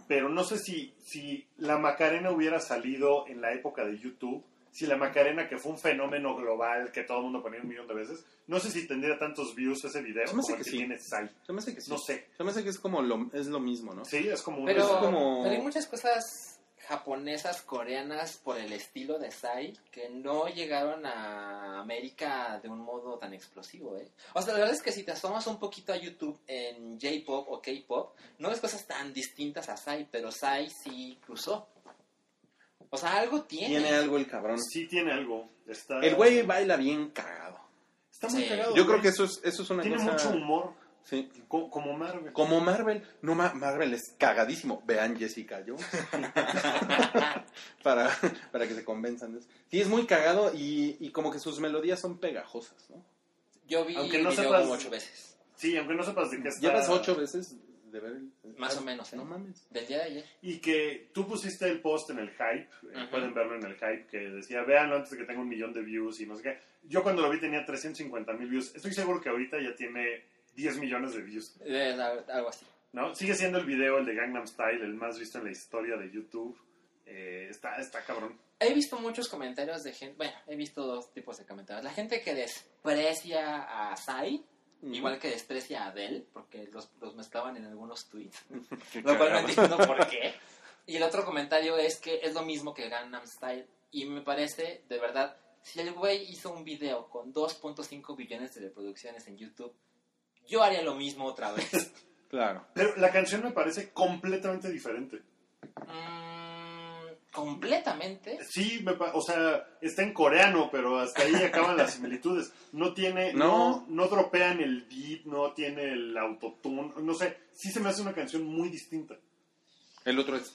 pero no sé si, si la Macarena hubiera salido en la época de YouTube, si la Macarena, que fue un fenómeno global que todo el mundo ponía un millón de veces, no sé si tendría tantos views ese video como el que que sí. tiene. Se me hace que sí. No sé. Se me hace que es como lo, es lo mismo, ¿no? Sí, es como un... Pero, es como- pero hay muchas cosas japonesas, coreanas, por el estilo de Sai, que no llegaron a América de un modo tan explosivo, ¿eh? O sea, la verdad es que si te asomas un poquito a YouTube en J-Pop o K-Pop, no ves cosas tan distintas a Sai, pero Sai sí cruzó. O sea, algo tiene. Tiene algo el cabrón. Sí tiene algo. Está, El güey baila bien cagado. Está muy Sí. cagado. Yo creo que eso es, eso es una Tiene cosa... mucho humor, Sí. co- como Marvel. Como Marvel, no, Ma- Marvel es cagadísimo. Vean Jessica Jones. <laughs> para, para que se convenzan de eso. Sí, es muy cagado y, y como que sus melodías son pegajosas, ¿no? Yo vi Aunque el no video sepas- como ocho veces. Sí, aunque no sepas de qué está. Llevas ocho veces. de ver el... Más o menos, ¿eh? No mames. Del día de ayer. Y que tú pusiste el post en el hype, eh, pueden verlo en el hype, que decía, véanlo antes de que tenga un millón de views y no sé qué. Yo cuando lo vi tenía 350 mil views. Estoy seguro que ahorita ya tiene 10 millones de views, Eh, algo así. ¿no? Sigue siendo el video, el de Gangnam Style, el más visto en la historia de YouTube. Eh, está, está cabrón. He visto muchos comentarios de gente. Bueno, he visto dos tipos de comentarios. La gente que desprecia a Sai, igual que desprecia a Adele, porque los, los mezclaban en algunos tweets. <laughs> Lo cual no entiendo por qué. Y el otro comentario es que es lo mismo que Gangnam Style. Y me parece, de verdad, si el güey hizo un video con 2.5 billones de reproducciones en YouTube, yo haría lo mismo otra vez. <laughs> Claro. Pero la canción me parece completamente diferente. Mm, completamente. Sí, me pa- o sea, está en coreano, pero hasta ahí acaban las similitudes. No tiene, <laughs> No. no, no dropean el beat, no tiene el autotune, no sé, sí se me hace una canción muy distinta. El otro es.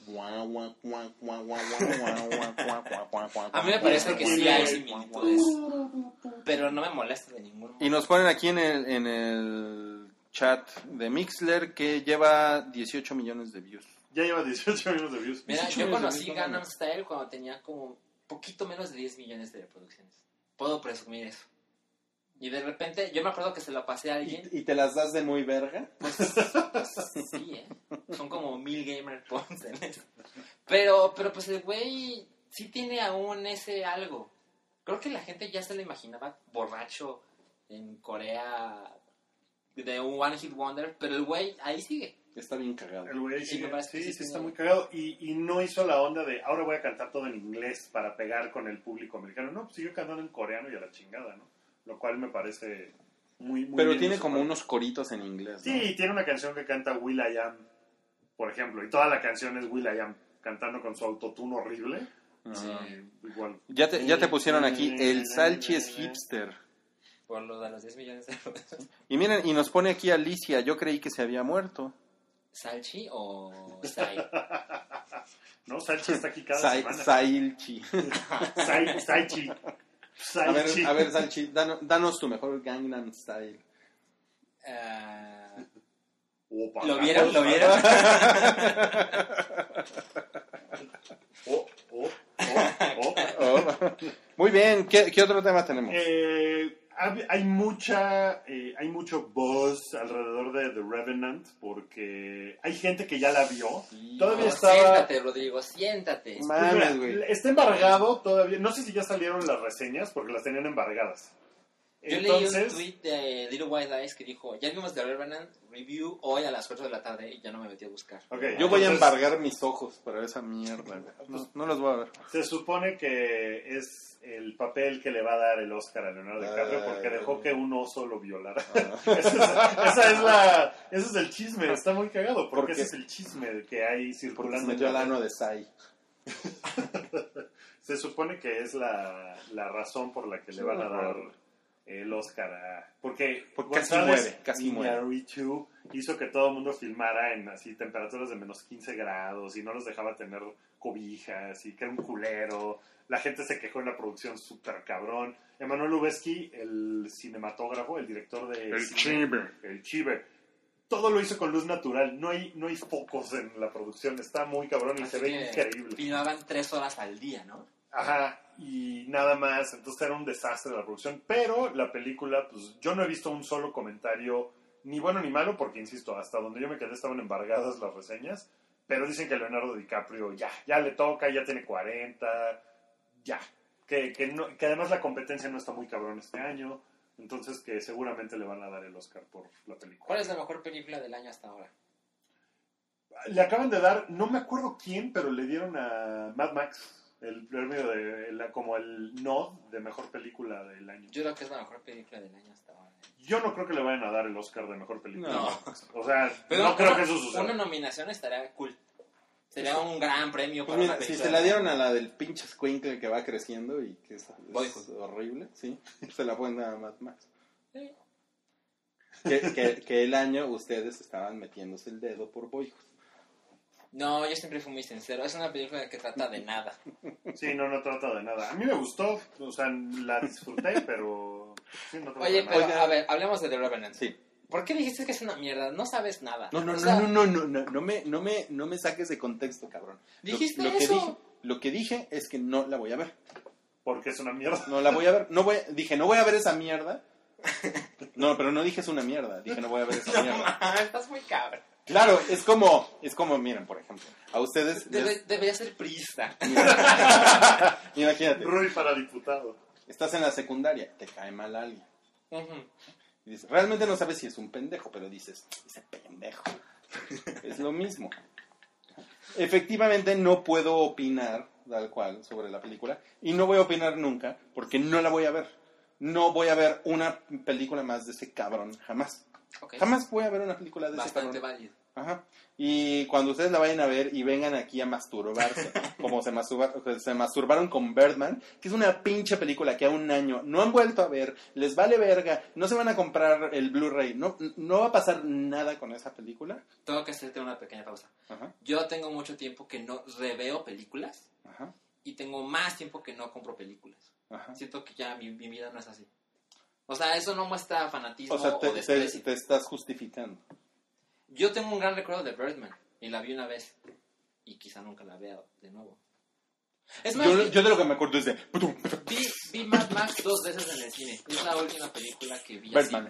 A mí me parece que sí hay similitudes. Pero no me molesta de ninguno. Y nos ponen aquí en el, en el chat de Mixler que lleva 18 millones de views. Ya lleva 18 millones de views. Mira, yo conocí Gangnam Style cuando tenía como poquito menos de 10 millones de reproducciones. Puedo presumir eso. Y de repente, yo me acuerdo que se lo pasé a alguien. ¿Y, y te las das de muy verga? Pues, pues, sí, ¿eh? Son como mil gamer points en eso. Pero, pero pues el güey sí tiene aún ese algo. Creo que la gente ya se lo imaginaba borracho en Corea de un One Hit Wonder, pero el güey ahí sigue. Está bien cagado. El güey Sí, sí, sí, sí está muy cagado. Y, y no hizo la onda de ahora voy a cantar todo en inglés para pegar con el público americano. No, pues siguió cantando en coreano y a la chingada, ¿no? Lo cual me parece muy, muy Pero bien tiene como parte. unos coritos en inglés. ¿no? Sí, tiene una canción que canta Will I Am, por ejemplo, y toda la canción es Will I Am cantando con su autotune horrible. Y igual. Ya te, ya te pusieron aquí, el Salchi es hipster. Por lo de los 10 millones de reproducciones. Y miren, y nos pone aquí Alicia, yo creí que se había muerto. ¿Salchi o Sai? <laughs> No, Salchi está aquí cada Sai- semana. Sailchi. <laughs> Sai- Saichi. A ver, a ver, Salchi, danos, danos tu mejor Gangnam Style. Opa, ¿Lo vieron? ¿Lo vieron? Oh, oh, oh, oh. Oh. Muy bien, ¿qué, qué otro tema tenemos? Eh, hay mucha eh, hay mucho buzz alrededor de The Revenant porque hay gente que ya la vio todavía No, estaba Siéntate, Rodrigo, siéntate. Mames, mira, güey. está embargado todavía no sé si ya salieron las reseñas porque las tenían embargadas Yo leí un tweet de Little White Eyes que dijo, ya vimos The Revenant Review hoy a las 4 de la tarde y ya no me metí a buscar. ok, Yo voy a embargar mis ojos para esa mierda. güey. No, no los voy a ver. se supone que es el papel que le va a dar el Oscar a Leonardo DiCaprio Ay, porque dejó que un oso lo violara Ah. <laughs> esa, es, esa es la ese es el chisme está muy cagado porque Porque- ese es el chisme que hay Porque se circulando metió al en la ano de Sai. <laughs> Se supone que es la, la razón por la que le van a dar el Oscar a... Porque, Porque casi muere, casi muere. Hizo que todo el mundo filmara en así temperaturas de menos 15 grados y no los dejaba tener cobijas y que era un culero. La gente se quejó en la producción súper cabrón. Emanuel Lubezki, el cinematógrafo, el director de... El cine- chive. El chive. Todo lo hizo con luz natural. No hay, no hay focos en la producción. Está muy cabrón y Así se ve increíble. Filmaban 3 horas al día, ¿no? Ajá, y nada más, entonces era un desastre la producción, pero la película, pues yo no he visto un solo comentario, ni bueno ni malo, porque insisto, hasta donde yo me quedé estaban embargadas las reseñas, pero dicen que Leonardo DiCaprio ya, ya le toca, ya tiene 40, ya, que, que, no- que además la competencia no está muy cabrón este año, entonces que seguramente le van a dar el Oscar por la película. ¿Cuál es la mejor película del año hasta ahora? Le acaban de dar, no me acuerdo quién, pero le dieron a Mad Max el premio de, la- como el nod de mejor película del año. Yo creo que es la mejor película del año hasta ahora. Yo no creo que le vayan a dar el Oscar de mejor película. No. O sea, Pero no creo una- que eso suceda. Una nominación estaría cool. Sería un gran premio Pues para mira, una si se la dieron a la del pinche squinkle que va creciendo y que es, es horrible, sí, <laughs> se la pueden dar a Mad Max. Sí. Que, que, que el año ustedes estaban metiéndose el dedo por Boyhood. No, yo siempre fui muy sincero. Es una película que trata de nada. Sí, no, no trata de nada. A mí me gustó, o sea, la disfruté, <laughs> pero... Sí, no trata Oye, pero nada. a ver, hablemos de The Revenant. Sí. ¿Por qué dijiste que es una mierda? No sabes nada. No, no, O no, sea, no, no, no, no, no me, no me, no me saques de contexto, cabrón. Lo- Dijiste lo, que eso. dije, lo que dije es que no la voy a ver. Porque es una mierda. No la voy a ver. No voy, dije, no voy a ver esa mierda. <laughs> No, pero no dije es una mierda. Dije, no voy a ver esa mierda. estás muy cabrón. Claro, es como, es como, miren, por ejemplo, a ustedes, les- Debe- debería ser priista. <laughs> imagínate, Rui para diputado. estás en la secundaria, te cae mal alguien. Y dices, realmente no sabes si es un pendejo, pero dices, ese pendejo. es lo mismo. Efectivamente no puedo opinar tal cual sobre la película y no voy a opinar nunca porque no la voy a ver. No voy a ver una película más de ese cabrón, jamás. Jamás voy a ver una película de ese Bastante cabrón. válido. Ajá. Y cuando ustedes la vayan a ver y vengan aquí a masturbarse, <laughs> como se, masturba- se masturbaron con Birdman, que es una pinche película que a un año no han vuelto a ver, les vale verga, no se van a comprar el Blu-ray, no, no va a pasar nada con esa película. Tengo que hacerte una pequeña pausa. Ajá, Yo tengo mucho tiempo que no reveo películas ajá, y tengo más tiempo que no compro películas. ajá. Siento que ya mi, mi vida no es así. O sea, eso no muestra fanatismo O sea, te, o te- desprecio. te estás justificando. Yo tengo un gran recuerdo de Birdman y la vi una vez y quizá nunca la vea de nuevo. Es más, Yo, yo de lo que me acuerdo es de vi, vi Mad Max dos veces en el cine. Es la última película que vi. así. <laughs>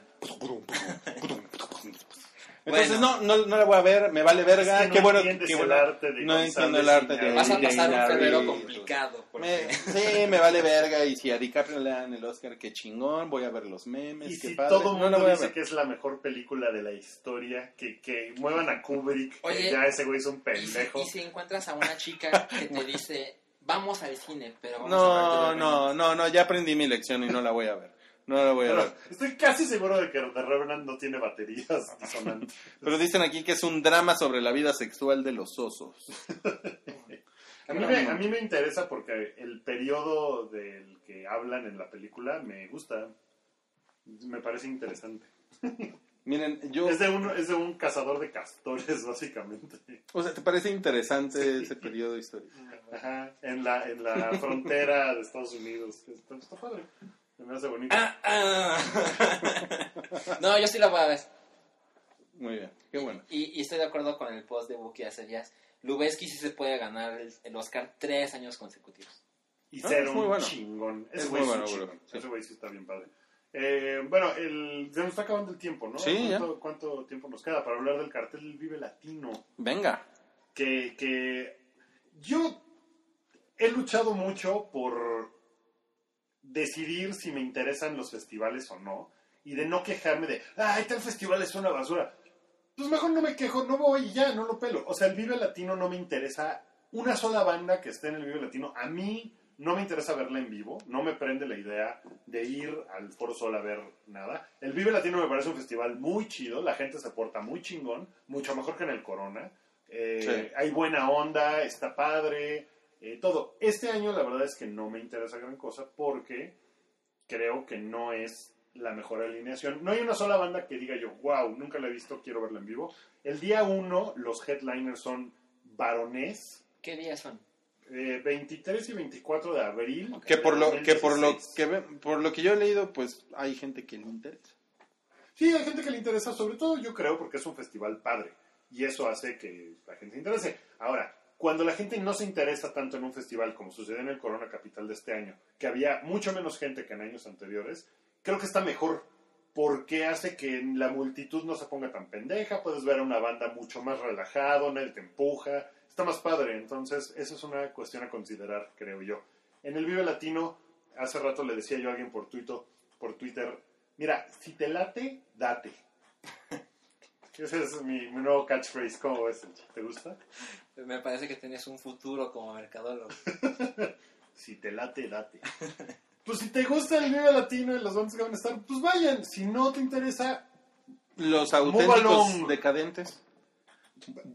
Entonces Bueno. no, no, no la voy a ver, me vale verga. Es que no qué bueno, bueno. no entiendo el arte de. Vas a pasar un febrero complicado. porque- Me- <laughs> sí, me vale verga. Y si a DiCaprio le dan el Oscar, qué chingón. Voy a ver los memes. Y qué si padre. todo el no la mundo voy a dice ver. que es la mejor película de la historia, que, que muevan a Kubrick, Oye, que ya ese güey es un Y si, pendejo. y si encuentras a una chica <laughs> que te dice, vamos al cine, pero vamos a No, ver no, no, no. Ya aprendí mi lección y no la voy a ver. No la voy a ver. estoy casi seguro de que The Revenant no tiene baterías <laughs> disonantes. Pero dicen aquí que es un drama sobre la vida sexual de los osos. <laughs> A mí, me, a mí me interesa porque el periodo del que hablan en la película me gusta. Me parece interesante. <laughs> Miren, yo. Es de un, es de un cazador de castores, básicamente. O sea, ¿te parece interesante ese periodo histórico? Ajá, en la, en la frontera de Estados Unidos. Está, está padre. Se me hace bonito. Ah, ah. <laughs> no, yo sí la voy a ver. Muy bien, qué bueno. Y, y estoy de acuerdo con el post de Buki hace días. Lubeski sí se puede ganar el, el Oscar tres años consecutivos. y Ah, ser es un muy bueno. chingón. Es Ese muy güey es bueno, un bro. chingón. Sí. Ese güey sí está bien padre. Eh, bueno, el, se nos está acabando el tiempo, ¿no? Sí, ya. ¿Cuánto, cuánto tiempo nos queda para hablar del cartel Vive Latino? Venga. Que, que yo he luchado mucho por decidir si me interesan los festivales o no y de no quejarme de, ay, tal festival es una basura. Pues mejor no me quejo, no voy y ya, no lo pelo. O sea, el Vive Latino no me interesa una sola banda que esté en el Vive Latino. A mí no me interesa verla en vivo, no me prende la idea de ir al Foro Sol a ver nada. El Vive Latino me parece un festival muy chido, la gente se porta muy chingón, mucho mejor que en el Corona. Eh, Sí. Hay buena onda, está padre, eh, todo. Este año la verdad es que no me interesa gran cosa porque creo que no es la mejor alineación. No hay una sola banda que diga yo, wow, nunca la he visto, quiero verla en vivo. El día uno, los headliners son Baronés, ¿Qué días son? eh, 23 y 24 de abril. Que por lo que por lo 2016. que ve- por lo que yo he leído, pues hay gente que le interesa. Sí, hay gente que le interesa, sobre todo yo creo, porque es un festival padre. Y eso hace que la gente se interese. Ahora, cuando la gente no se interesa tanto en un festival como sucedió en el Corona Capital de este año, que había mucho menos gente que en años anteriores, creo que está mejor. Porque hace que la multitud no se ponga tan pendeja, puedes ver a una banda mucho más relajado, nadie te empuja, está más padre. Entonces, eso es una cuestión a considerar, creo yo. En el Vive Latino, hace rato le decía yo a alguien por Twitter, por Twitter mira, si te late, date. <laughs> Ese es mi, mi nuevo catchphrase. ¿Cómo ves? ¿Te gusta? Me parece que tienes un futuro como mercadólogo. <laughs> Si te late, date. <laughs> Pues si te gusta el Vive Latino y los bandas que van a estar, pues vayan. Si no te interesa, Los auténticos decadentes.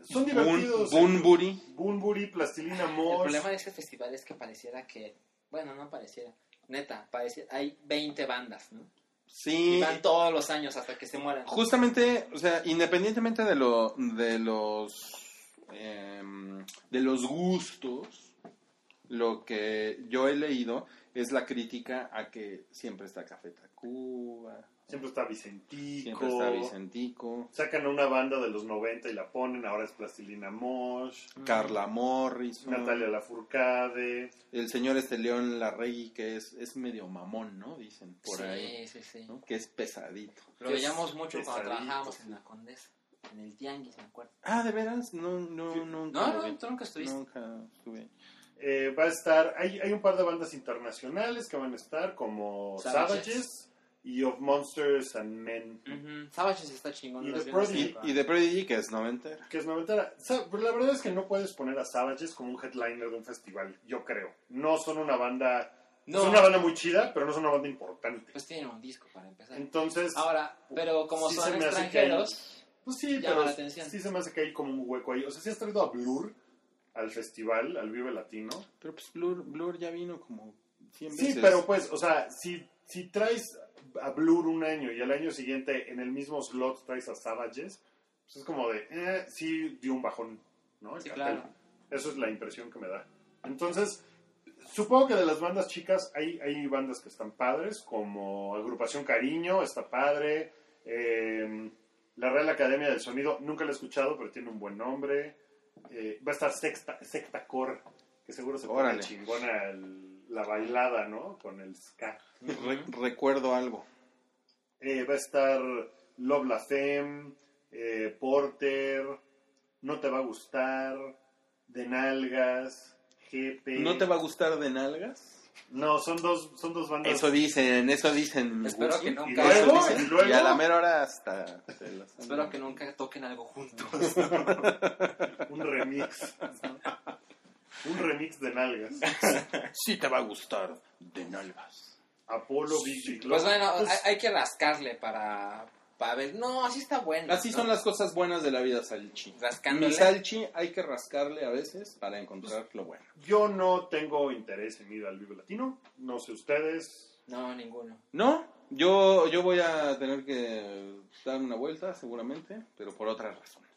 son divertidos. Bunbury. Bunbury, Plastilina El Mosh. problema de este festival es que pareciera que, bueno, no pareciera, neta, pareciera, hay 20 bandas, ¿no? Y Sí. van todos los años hasta que se mueran. Justamente, o sea, independientemente de lo de los em, de los gustos, lo que yo he leído es la crítica a que siempre está Café Tacuba, Siempre está Vicentico. Siempre está Vicentico. Sacan a una banda de los 90 y la ponen, ahora es Plastilina Mosh. Carla Morrison. Natalia Lafourcade. El señor este León Larregui, que es, es medio mamón, ¿no? Dicen por sí, ahí. sí, sí. ¿no? Que es pesadito. Lo veíamos mucho cuando trabajábamos sí. en la Condesa, en el Tianguis, me acuerdo. Ah, ¿de veras? No, no, Sí. nunca. No, no, tú nunca estuviste. Nunca estuve. Eh, va a estar, hay, hay un par de bandas internacionales que van a estar, como Savages. Savages, y Of Monsters and Men. Savages está chingón. Y en Prodigy. Y, y de Prodigy, que es noventera. que es noventera. Pero la verdad es que no puedes poner a Savages como un headliner de un festival, yo creo. No son una banda, No. son una banda muy chida, pero no son una banda importante. Pues tienen un disco para empezar. Entonces, Ahora, pero como Sí son se me hace que extranjeros, pues sí, llama pero la atención. sí se me hace que hay como un hueco ahí. O sea, si has traído a Blur al festival, al Vive Latino. Pero pues Blur, Blur ya vino como 100 Sí, veces. pero pues, o sea, si, si traes a Blur un año y al año siguiente en el mismo slot traes a Savages, pues es como de, eh, sí dio un bajón, ¿no? El Sí, cartel. claro. Eso es la impresión que me da. Entonces, supongo que de las bandas chicas hay, hay bandas que están padres, como Agrupación Cariño, está padre, eh, la Real Academia del Sonido, nunca la he escuchado, pero tiene un buen nombre. Eh, va a estar Sexta, Secta Core, que seguro se pone chingona el- la bailada, ¿no? Con el ska. Re- recuerdo algo. Eh, va a estar Love La Femme, eh, Porter, No Te Va a Gustar, De Nalgas, GP. ¿No te va a gustar de nalgas? No, son dos, son dos bandas. Eso dicen, eso dicen. Espero que y nunca. luego, Eso dicen. y luego Y a la mera hora hasta. <laughs> Espero que nunca toquen algo juntos. <laughs> un remix. un remix de Nalgas. Sí te va a gustar de nalgas. Apolo, Big Pues bueno, Pues, hay, hay que rascarle para, para ver. No, así está bueno. Así ¿no? son las cosas buenas de la vida, Salchi. Rascándole. Mi Salchi hay que rascarle a veces para encontrar lo bueno. Yo no tengo interés en ir al Vivo Latino. No sé ustedes. No, ninguno. No, yo, yo voy a tener que dar una vuelta seguramente, pero por otras razones.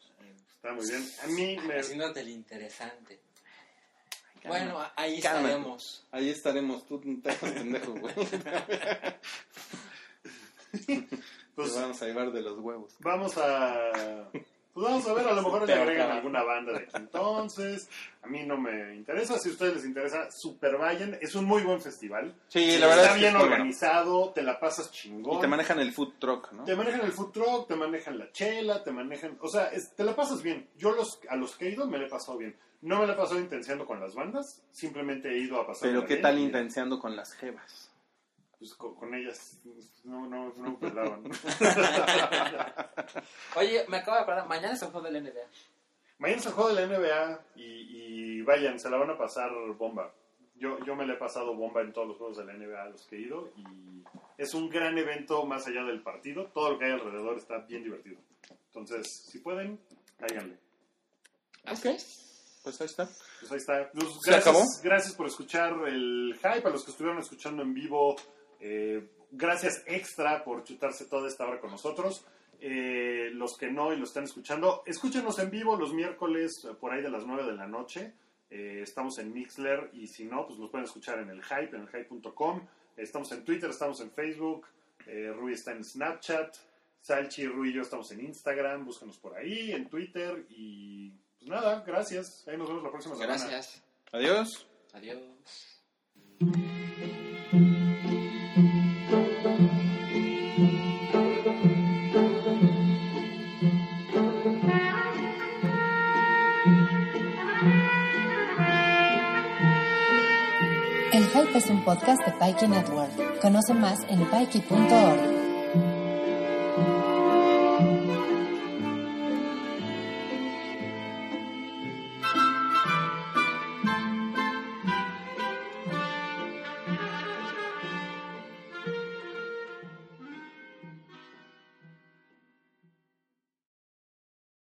Está muy bien. A mí me. Haciéndote el interesante. Calma. Bueno, ahí Cálmate. estaremos. Ahí estaremos, tú te pendejo, güey. <laughs> <laughs> Pues, Te vamos a llevar de los huevos. Vamos a. Pues vamos a ver, a lo mejor le agregan alguna banda de aquí entonces. A mí no me interesa. Si a ustedes les interesa, super vayan. Es un muy buen festival. Sí, la verdad Está es que bien es bueno. organizado, te la pasas chingón. Y te manejan el food truck, ¿no? Te manejan el food truck, te manejan la chela, te manejan. O sea, es- te la pasas bien. Yo los, a los que he ido me la he pasado bien. No me la he pasado intenciando con las bandas, simplemente he ido a pasar. Pero ¿qué tal intenciando con las jevas? Pues con, con ellas no, no, no me pelaban. <laughs> Oye, me acabo de acordar, mañana es el juego del NBA. Mañana es el juego de la NBA y, y vayan, se la van a pasar bomba. Yo, yo me la he pasado bomba en todos los juegos de la NBA a los que he ido y es un gran evento más allá del partido. Todo lo que hay alrededor está bien divertido. Entonces, si pueden, cáiganle. Es. Pues ahí está. Pues ahí está. Pues ¿Se gracias, acabó? gracias por escuchar el hype, a los que estuvieron escuchando en vivo. Eh, gracias extra por chutarse toda esta hora con nosotros. Eh, los que no y lo están escuchando, escúchenos en vivo los miércoles eh, por ahí de las 9 de la noche. Eh, estamos en Mixler y si no, pues nos pueden escuchar en el hype, en el hype.com. Estamos en Twitter, estamos en Facebook. eh, Rui está en Snapchat. Salchi, Rui y yo estamos en Instagram. Búscanos por ahí, en Twitter. Y pues nada, gracias. Ahí nos vemos la próxima semana. Gracias. Adiós. Adiós. Podcast de Pikey Network. Conoce más en pikey.org.